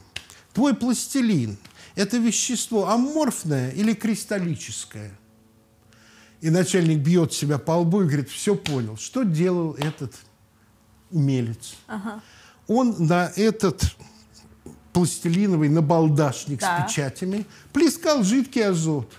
[SPEAKER 2] твой пластилин – это вещество аморфное или кристаллическое? И начальник бьет себя по лбу и говорит, все понял. Что делал этот умелец? Он на этот пластилиновый набалдашник
[SPEAKER 1] Да.
[SPEAKER 2] с печатями плескал жидкий азот.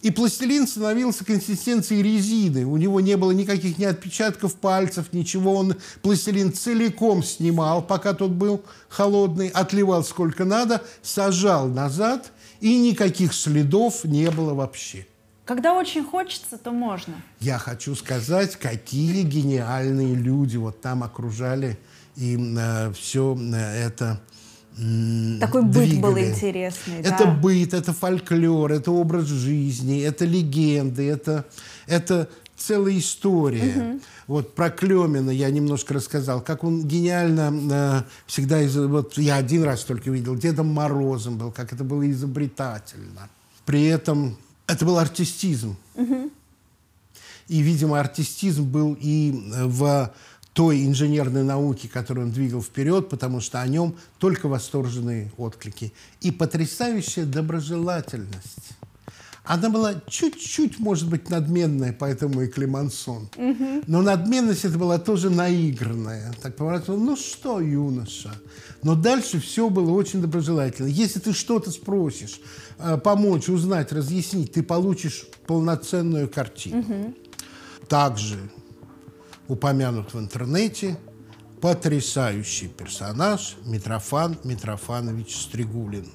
[SPEAKER 2] И пластилин становился консистенцией резины. У него не было никаких ни отпечатков пальцев, ничего. Он пластилин целиком снимал, пока тот был холодный, отливал сколько надо, сажал назад, и никаких следов не было вообще.
[SPEAKER 1] Когда очень хочется, то можно.
[SPEAKER 2] Я хочу сказать, какие гениальные люди вот там окружали и все это м,
[SPEAKER 1] Такой быт был
[SPEAKER 2] двигали.
[SPEAKER 1] интересный.
[SPEAKER 2] Это
[SPEAKER 1] да.
[SPEAKER 2] быт, это фольклор, это образ жизни, это легенды, это, это целая история. Вот про Клемина я немножко рассказал, как он гениально э, всегда, из, вот я один раз только видел, Дедом Морозом был, как это было изобретательно. При этом это был артистизм. И, видимо, артистизм был и э, в той инженерной науке, которую он двигал вперед, потому что о нем только восторженные отклики. И потрясающая доброжелательность. Она была чуть-чуть, может быть, надменная, поэтому и Клемансон. Но надменность это была тоже наигранная. Так поворачивал, ну что, юноша? Но дальше все было очень доброжелательно. Если ты что-то спросишь, э, помочь, узнать, разъяснить, ты получишь полноценную картину. Также упомянут в интернете потрясающий персонаж Митрофан Митрофанович Стригулин.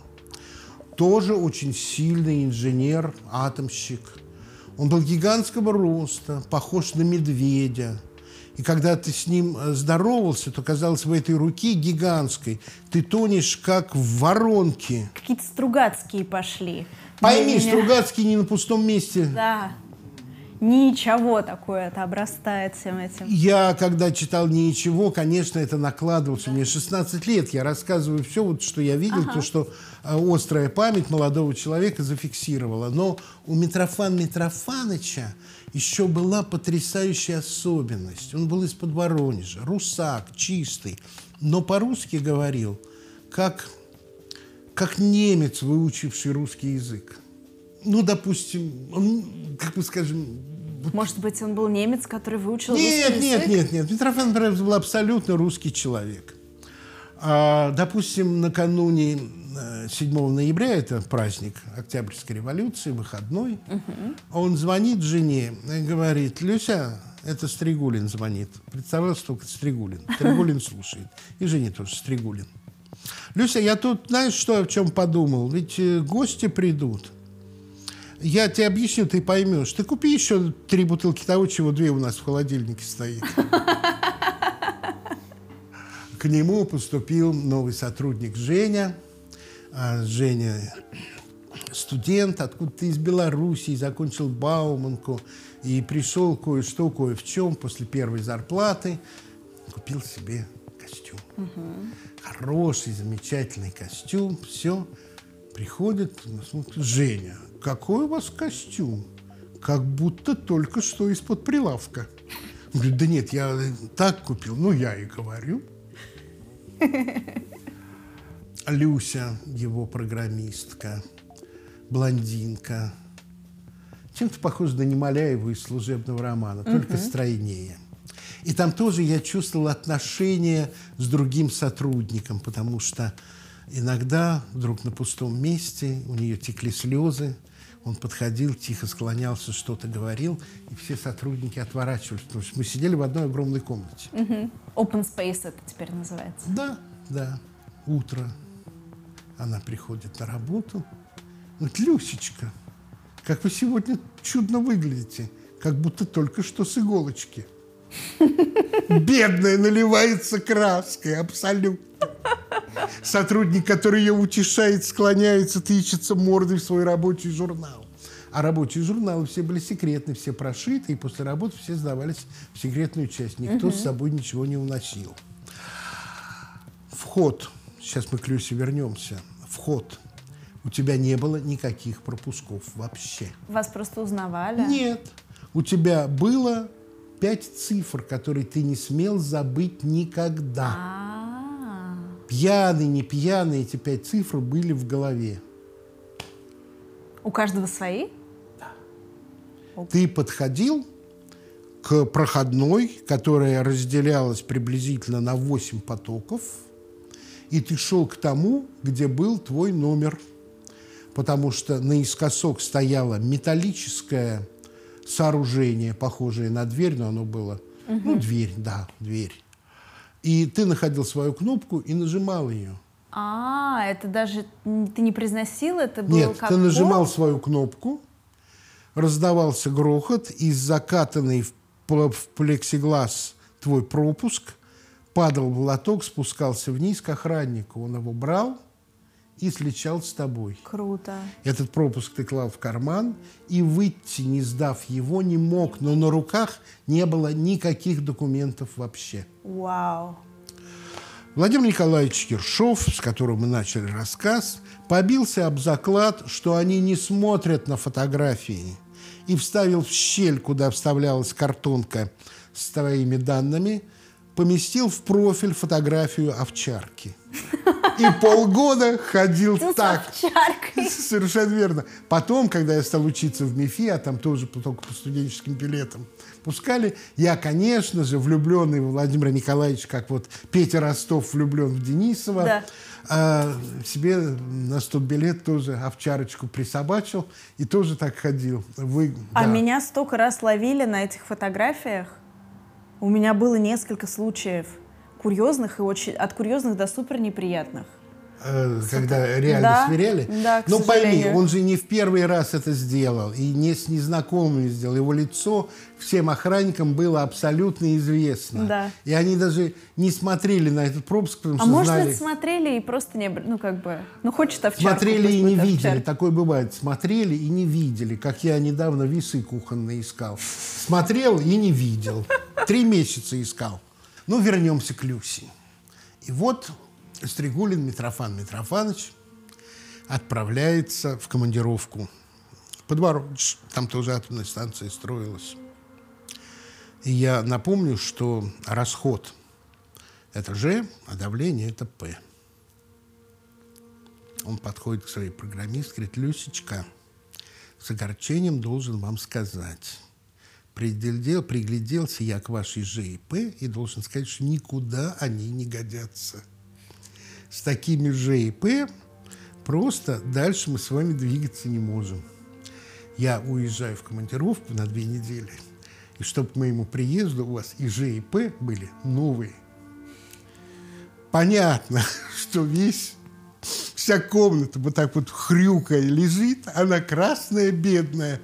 [SPEAKER 2] Тоже очень сильный инженер, атомщик. Он был гигантского роста, похож на медведя. И когда ты с ним э, здоровался, то казалось, в этой руке гигантской ты тонешь, как в воронке.
[SPEAKER 1] Какие-то Стругацкие пошли.
[SPEAKER 2] Пойми,
[SPEAKER 1] не-
[SPEAKER 2] Стругацкий не на пустом месте.
[SPEAKER 1] Да. ничего такое, это обрастает всем этим.
[SPEAKER 2] Я, когда читал ничего, конечно, это накладывался. Мне 16 лет, я рассказываю все, вот, что я видел, ага. то, что острая память молодого человека зафиксировала. Но у Митрофана Митрофаныча еще была потрясающая особенность. Он был из-под Воронежа, русак, чистый, но по-русски говорил, как, как немец, выучивший русский язык. Ну, допустим, он, как мы скажем,
[SPEAKER 1] может быть, он был немец, который выучил
[SPEAKER 2] нет,
[SPEAKER 1] русский
[SPEAKER 2] нет,
[SPEAKER 1] язык?
[SPEAKER 2] Нет, нет, нет. Митрофан был абсолютно русский человек. А, допустим, накануне 7 э, ноября, это праздник Октябрьской революции, выходной, угу. он звонит жене и говорит, Люся, это Стригулин звонит. Представляешь, только Стригулин. Стригулин слушает. И жене тоже Стригулин. Люся, я тут, знаешь, что о чем подумал? Ведь э, гости придут. Я тебе объясню, ты поймешь. Ты купи еще три бутылки того, чего две у нас в холодильнике стоит. К нему поступил новый сотрудник Женя. А, Женя студент, откуда-то из Белоруссии, закончил Бауманку и пришел кое-что, кое в чем после первой зарплаты. Купил себе костюм. Угу. Хороший, замечательный костюм. Все. Приходит, смотрит, Женя, какой у вас костюм? Как будто только что из-под прилавка. Он говорит, да нет, я так купил. Ну, я и говорю. Люся, его программистка, блондинка. Чем-то похожа на Немоляеву из служебного романа, только стройнее. И там тоже я чувствовал отношения с другим сотрудником, потому что иногда вдруг на пустом месте у нее текли слезы, он подходил, тихо склонялся, что-то говорил, и все сотрудники отворачивались, потому что мы сидели в одной огромной комнате.
[SPEAKER 1] Угу. Open space это теперь называется.
[SPEAKER 2] Да, да. Утро. Она приходит на работу. Говорит, Люсечка, как вы сегодня чудно выглядите, как будто только что с иголочки. Бедная наливается краской, абсолютно. Сотрудник, который ее утешает, склоняется, тычется мордой в свой рабочий журнал. А рабочие журналы все были секретны, все прошиты, и после работы все сдавались в секретную часть. Никто угу. с собой ничего не уносил. Вход. Сейчас мы к Люсе вернемся. Вход. У тебя не было никаких пропусков вообще.
[SPEAKER 1] Вас просто узнавали?
[SPEAKER 2] Нет. У тебя было пять цифр, которые ты не смел забыть никогда. А-а-а пьяный, не пьяный, эти пять цифр были в голове.
[SPEAKER 1] У каждого свои?
[SPEAKER 2] Да. Ты подходил к проходной, которая разделялась приблизительно на 8 потоков, и ты шел к тому, где был твой номер. Потому что наискосок стояло металлическое сооружение, похожее на дверь, но оно было... Угу. Ну, дверь, да, дверь. И ты находил свою кнопку и нажимал ее.
[SPEAKER 1] А, это даже ты не произносил, это было
[SPEAKER 2] Нет,
[SPEAKER 1] как
[SPEAKER 2] ты нажимал свою кнопку, раздавался грохот, из закатанный в, в плексиглаз твой пропуск, падал в лоток, спускался вниз к охраннику, он его брал – и сличал с тобой.
[SPEAKER 1] Круто.
[SPEAKER 2] Этот пропуск ты клал в карман и выйти, не сдав его, не мог, но на руках не было никаких документов вообще.
[SPEAKER 1] Вау.
[SPEAKER 2] Владимир Николаевич Ершов, с которым мы начали рассказ, побился об заклад, что они не смотрят на фотографии, и вставил в щель, куда вставлялась картонка с твоими данными, поместил в профиль фотографию овчарки. И полгода ходил так. Совершенно верно. Потом, когда я стал учиться в МИФИ, а там тоже только по студенческим билетам пускали, я, конечно же, влюбленный в Владимира Николаевича, как вот Петя Ростов влюблен в Денисова, да. а, себе на билет тоже овчарочку присобачил и тоже так ходил. Вы,
[SPEAKER 1] а да. меня столько раз ловили на этих фотографиях. У меня было несколько случаев – курьезных и очень от курьезных до супер неприятных.
[SPEAKER 2] Э, когда реально
[SPEAKER 1] Да,
[SPEAKER 2] сверяли.
[SPEAKER 1] да,
[SPEAKER 2] Но пойми, он же не в первый раз это сделал, и не с незнакомыми сделал. Его лицо всем охранникам было абсолютно известно.
[SPEAKER 1] Да.
[SPEAKER 2] И они даже не смотрели на этот пропуск, потому
[SPEAKER 1] А
[SPEAKER 2] что
[SPEAKER 1] может,
[SPEAKER 2] знали...
[SPEAKER 1] смотрели и просто не... Ну, как бы... Ну, хочет овчарку.
[SPEAKER 2] Смотрели и не
[SPEAKER 1] будет
[SPEAKER 2] видели. Такое бывает. Смотрели и не видели. Как я недавно весы кухонные искал. Смотрел и не видел. Три месяца искал. Ну, вернемся к Люси. И вот Стригулин Митрофан Митрофанович отправляется в командировку. в Подворотич. Там тоже атомная станция строилась. И я напомню, что расход – это Ж, а давление – это П. Он подходит к своей программистке, говорит, Люсечка, с огорчением должен вам сказать. Приглядел, пригляделся я к вашей Ж и П и должен сказать, что никуда они не годятся. С такими Ж и просто дальше мы с вами двигаться не можем. Я уезжаю в командировку на две недели, и чтобы к моему приезду у вас и Ж и П были новые. Понятно, что весь Вся комната вот так вот хрюкая лежит, она красная, бедная.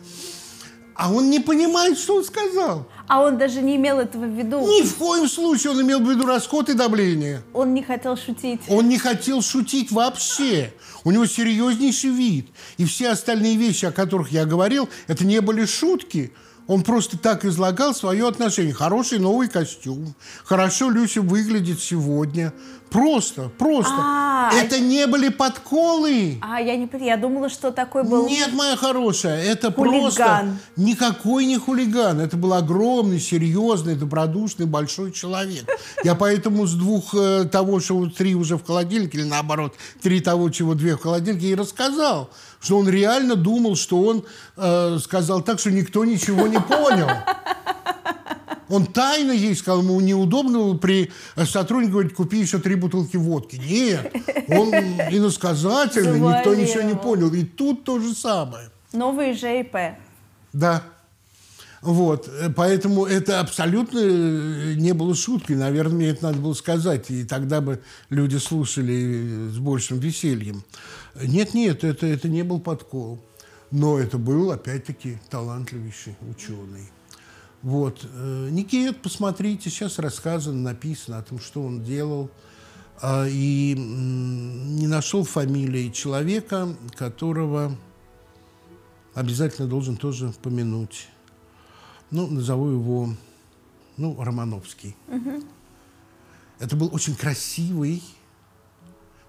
[SPEAKER 2] А он не понимает, что он сказал.
[SPEAKER 1] А он даже не имел этого в виду.
[SPEAKER 2] Ни в коем случае он имел в виду расход и давление.
[SPEAKER 1] Он не хотел шутить.
[SPEAKER 2] Он не хотел шутить вообще. У него серьезнейший вид. И все остальные вещи, о которых я говорил, это не были шутки. Он просто так излагал свое отношение. Хороший новый костюм. Хорошо Люся выглядит сегодня. Просто, просто.
[SPEAKER 1] А,
[SPEAKER 2] это не были подколы.
[SPEAKER 1] А, я не Я думала, что такой был...
[SPEAKER 2] Нет, моя хорошая, это
[SPEAKER 1] Хулиган.
[SPEAKER 2] просто никакой не хулиган. Это был огромный, серьезный, добродушный, большой человек. Я поэтому с двух э, того, что три уже в холодильнике, или наоборот, три того, чего две в холодильнике, и рассказал, что он реально думал, что он э, сказал так, что никто ничего не понял. Он тайно ей сказал, ему неудобно было при сотруднике говорить, купи еще три бутылки водки. Нет, он иносказательно, никто ничего не понял. И тут то же самое.
[SPEAKER 1] Новый Ж и П.
[SPEAKER 2] Да. Вот, э, поэтому это абсолютно э, не было шуткой. Наверное, мне это надо было сказать, и тогда бы люди слушали э, с большим весельем. Нет, нет, это, это не был подкол. Но это был, опять-таки, талантливейший ученый. Вот. э, Никит, посмотрите, сейчас рассказано, написано о том, что он делал. А, И не нашел фамилии человека, которого обязательно должен тоже помянуть. Ну, назову его, ну, Романовский. Это был очень красивый,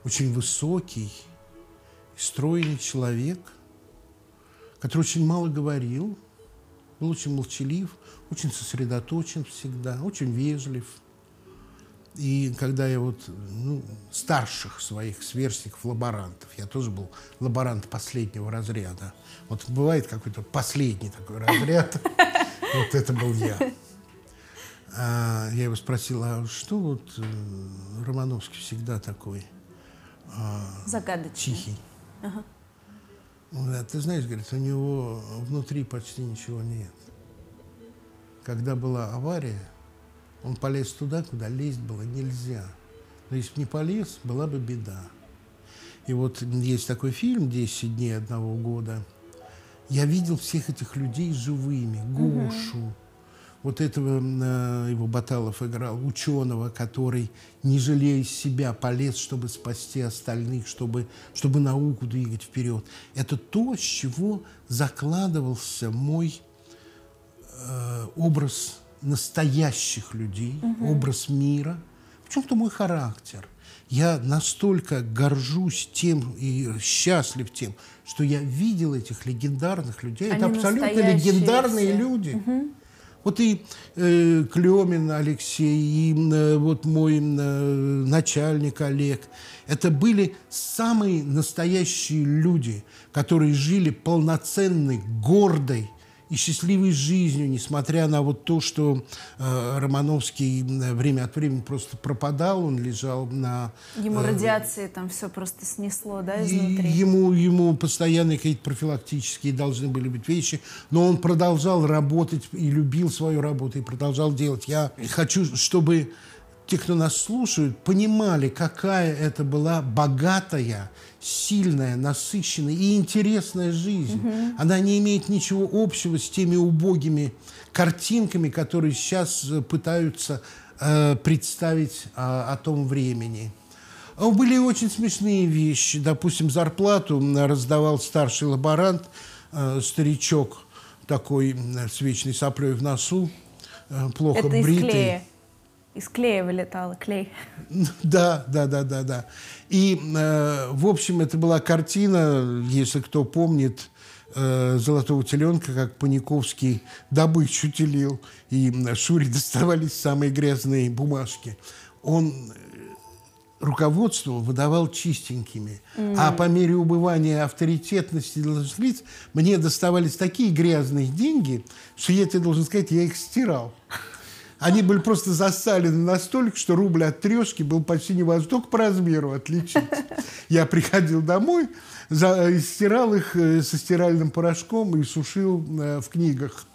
[SPEAKER 2] очень высокий, стройный человек, который очень мало говорил, был очень молчалив, очень сосредоточен всегда, очень вежлив. И когда я вот ну, старших своих сверстников, лаборантов, я тоже был лаборант последнего разряда. Вот бывает какой-то последний такой разряд, вот это был я. А, я его спросил, а что вот э, Романовский всегда такой
[SPEAKER 1] Загадочный.
[SPEAKER 2] тихий? Он говорит, «А ты знаешь, говорит, у него внутри почти ничего нет. Когда была авария, он полез туда, куда лезть было нельзя. Но если бы не полез, была бы беда. И вот есть такой фильм «10 дней одного года». Я видел всех этих людей живыми. Гошу, вот этого э, его Баталов играл, ученого, который, не жалея себя, полез, чтобы спасти остальных, чтобы, чтобы науку двигать вперед. Это то, с чего закладывался мой э, образ настоящих людей, образ мира, в чем-то мой характер. Я настолько горжусь тем и счастлив тем, что я видел этих легендарных людей. Это
[SPEAKER 1] Они
[SPEAKER 2] абсолютно
[SPEAKER 1] настоящие
[SPEAKER 2] легендарные
[SPEAKER 1] все.
[SPEAKER 2] люди. Вот и э, Клемин Алексей, и э, вот мой э, начальник Олег. Это были самые настоящие люди, которые жили полноценной, гордой и счастливой жизнью, несмотря на вот то, что э, Романовский время от времени просто пропадал, он лежал на...
[SPEAKER 1] Ему
[SPEAKER 2] э,
[SPEAKER 1] радиации там все просто снесло, да, изнутри.
[SPEAKER 2] Ему, ему постоянно какие-то профилактические должны были быть вещи, но он продолжал работать и любил свою работу, и продолжал делать. Я хочу, чтобы те, кто нас слушают, понимали, какая это была богатая, сильная, насыщенная и интересная жизнь. Угу. Она не имеет ничего общего с теми убогими картинками, которые сейчас э, пытаются э, представить э, о том времени. А были очень смешные вещи. Допустим, зарплату раздавал старший лаборант, э, старичок такой с вечной соплей в носу, э, плохо
[SPEAKER 1] Это
[SPEAKER 2] бритый.
[SPEAKER 1] Из клея. Вылетало, клей.
[SPEAKER 2] Да, да, да, да, да. И, э, в общем, это была картина, если кто помнит, э, «Золотого теленка», как Паниковский добычу телил, и Шуре доставались самые грязные бумажки. Он руководство выдавал чистенькими. Mm. А по мере убывания авторитетности должностных лиц мне доставались такие грязные деньги, что я тебе должен сказать, я их стирал. Они были просто засалены настолько, что рубль от трешки был почти невозможно по размеру отличить. Я приходил домой, за, стирал их э, со стиральным порошком и сушил э, в книгах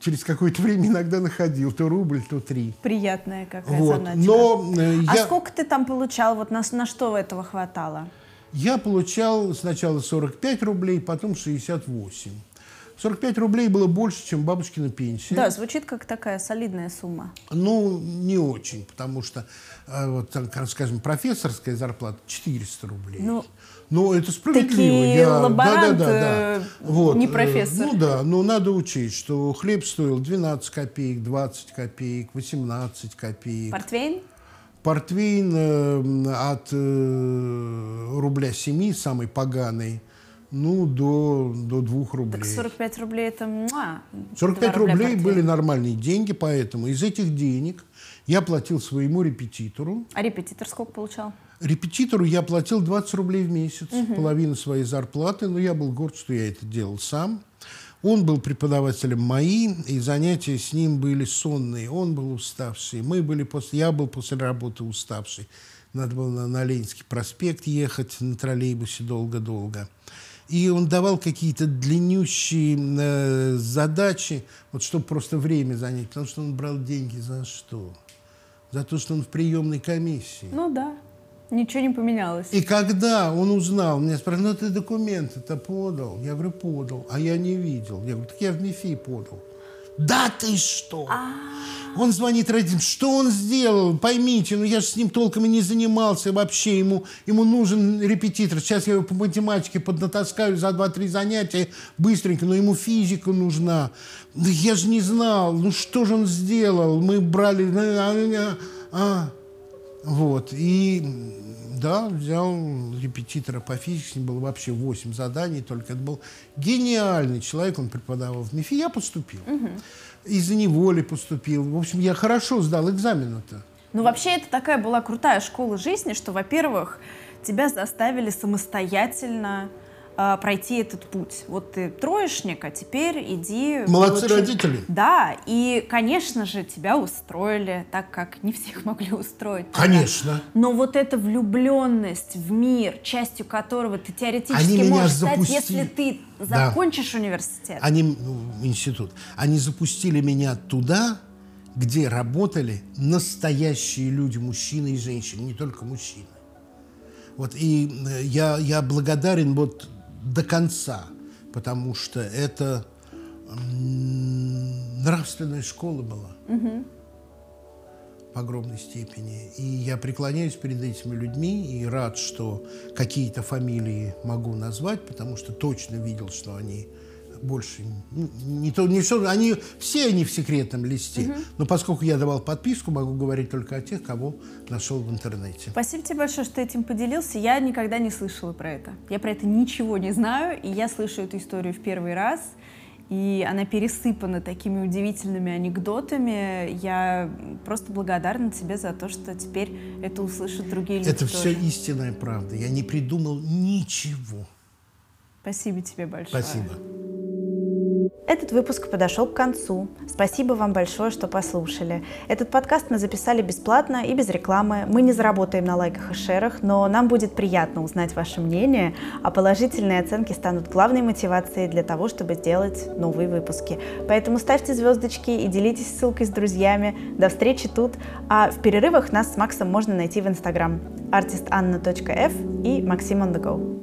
[SPEAKER 2] через какое-то время иногда находил, то рубль, то три.
[SPEAKER 1] Приятная какая вот. Но э, а я... сколько ты там получал? Вот на, на что этого хватало?
[SPEAKER 2] Я получал сначала 45 рублей, потом 68. 45 рублей было больше, чем бабушкина пенсия.
[SPEAKER 1] Да, звучит как такая солидная сумма.
[SPEAKER 2] Ну, не очень, потому что, э, вот, скажем, профессорская зарплата 400 рублей. Ну, ну, это справедливо.
[SPEAKER 1] Такие я... лаборант, да, да, да, да. Вот. не профессор.
[SPEAKER 2] Ну да, но надо учесть, что хлеб стоил 12 копеек, 20 копеек, 18 копеек.
[SPEAKER 1] Портвейн?
[SPEAKER 2] Портвейн э, от э, рубля 7, самый поганый, ну, до, до 2 рублей.
[SPEAKER 1] Так 45 рублей это... Муа,
[SPEAKER 2] 45 рублей портвейн. были нормальные деньги, поэтому из этих денег я платил своему репетитору.
[SPEAKER 1] А репетитор сколько получал?
[SPEAKER 2] Репетитору я платил 20 рублей в месяц, угу. половину своей зарплаты, но я был горд, что я это делал сам. Он был преподавателем МАИ, и занятия с ним были сонные. Он был уставший, мы были после, я был после работы уставший. Надо было на, на Ленинский проспект ехать на троллейбусе долго-долго. И он давал какие-то длиннющие э, задачи, вот чтобы просто время занять, потому что он брал деньги за что? За то, что он в приемной комиссии.
[SPEAKER 1] Ну да. Ничего не поменялось.
[SPEAKER 2] И когда он узнал, меня спрашивают, ну ты документы-то подал? Я говорю, подал. А я не видел. Я говорю, так я в МИФИ подал. Да ты что? А-а-а. Он звонит родителям, что он сделал? Поймите, ну я же с ним толком и не занимался вообще. Ему, ему нужен репетитор. Сейчас я его по математике поднатаскаю за 2-3 занятия быстренько, но ему физика нужна. Да я же не знал, ну что же он сделал? Мы брали... А, а. Вот, и да, взял репетитора по физике, с ним было вообще 8 заданий, только это был гениальный человек, он преподавал в МИФИ, я поступил. Угу. Из-за неволи поступил. В общем, я хорошо сдал экзамен-то.
[SPEAKER 1] Ну, вообще, это такая была крутая школа жизни, что, во-первых, тебя заставили самостоятельно э, пройти этот путь. Вот ты троечник, а теперь иди...
[SPEAKER 2] Молодцы получи... родители.
[SPEAKER 1] Да, и, конечно же, тебя устроили, так как не всех могли устроить.
[SPEAKER 2] Конечно.
[SPEAKER 1] Но вот эта влюбленность в мир, частью которого ты теоретически можешь стать, запусти... если ты закончишь да. университет.
[SPEAKER 2] Они, ну, институт. Они запустили меня туда, где работали настоящие люди, мужчины и женщины, не только мужчины. Вот, и э, я, я благодарен вот до конца, потому что это нравственная школа была угу. в огромной степени. И я преклоняюсь перед этими людьми и рад, что какие-то фамилии могу назвать, потому что точно видел, что они больше не то не все они все они в секретном листе угу. но поскольку я давал подписку могу говорить только о тех кого нашел в интернете
[SPEAKER 1] спасибо тебе большое что ты этим поделился я никогда не слышала про это я про это ничего не знаю и я слышу эту историю в первый раз и она пересыпана такими удивительными анекдотами. Я просто благодарна тебе за то, что теперь это услышат другие люди.
[SPEAKER 2] Это
[SPEAKER 1] тоже.
[SPEAKER 2] все истинная правда. Я не придумал ничего.
[SPEAKER 1] Спасибо тебе большое.
[SPEAKER 2] Спасибо.
[SPEAKER 1] Этот выпуск подошел к концу. Спасибо вам большое, что послушали. Этот подкаст мы записали бесплатно и без рекламы. Мы не заработаем на лайках и шерах, но нам будет приятно узнать ваше мнение, а положительные оценки станут главной мотивацией для того, чтобы сделать новые выпуски. Поэтому ставьте звездочки и делитесь ссылкой с друзьями. До встречи тут. А в перерывах нас с Максом можно найти в Инстаграм artistanna.f и Maxim on the go.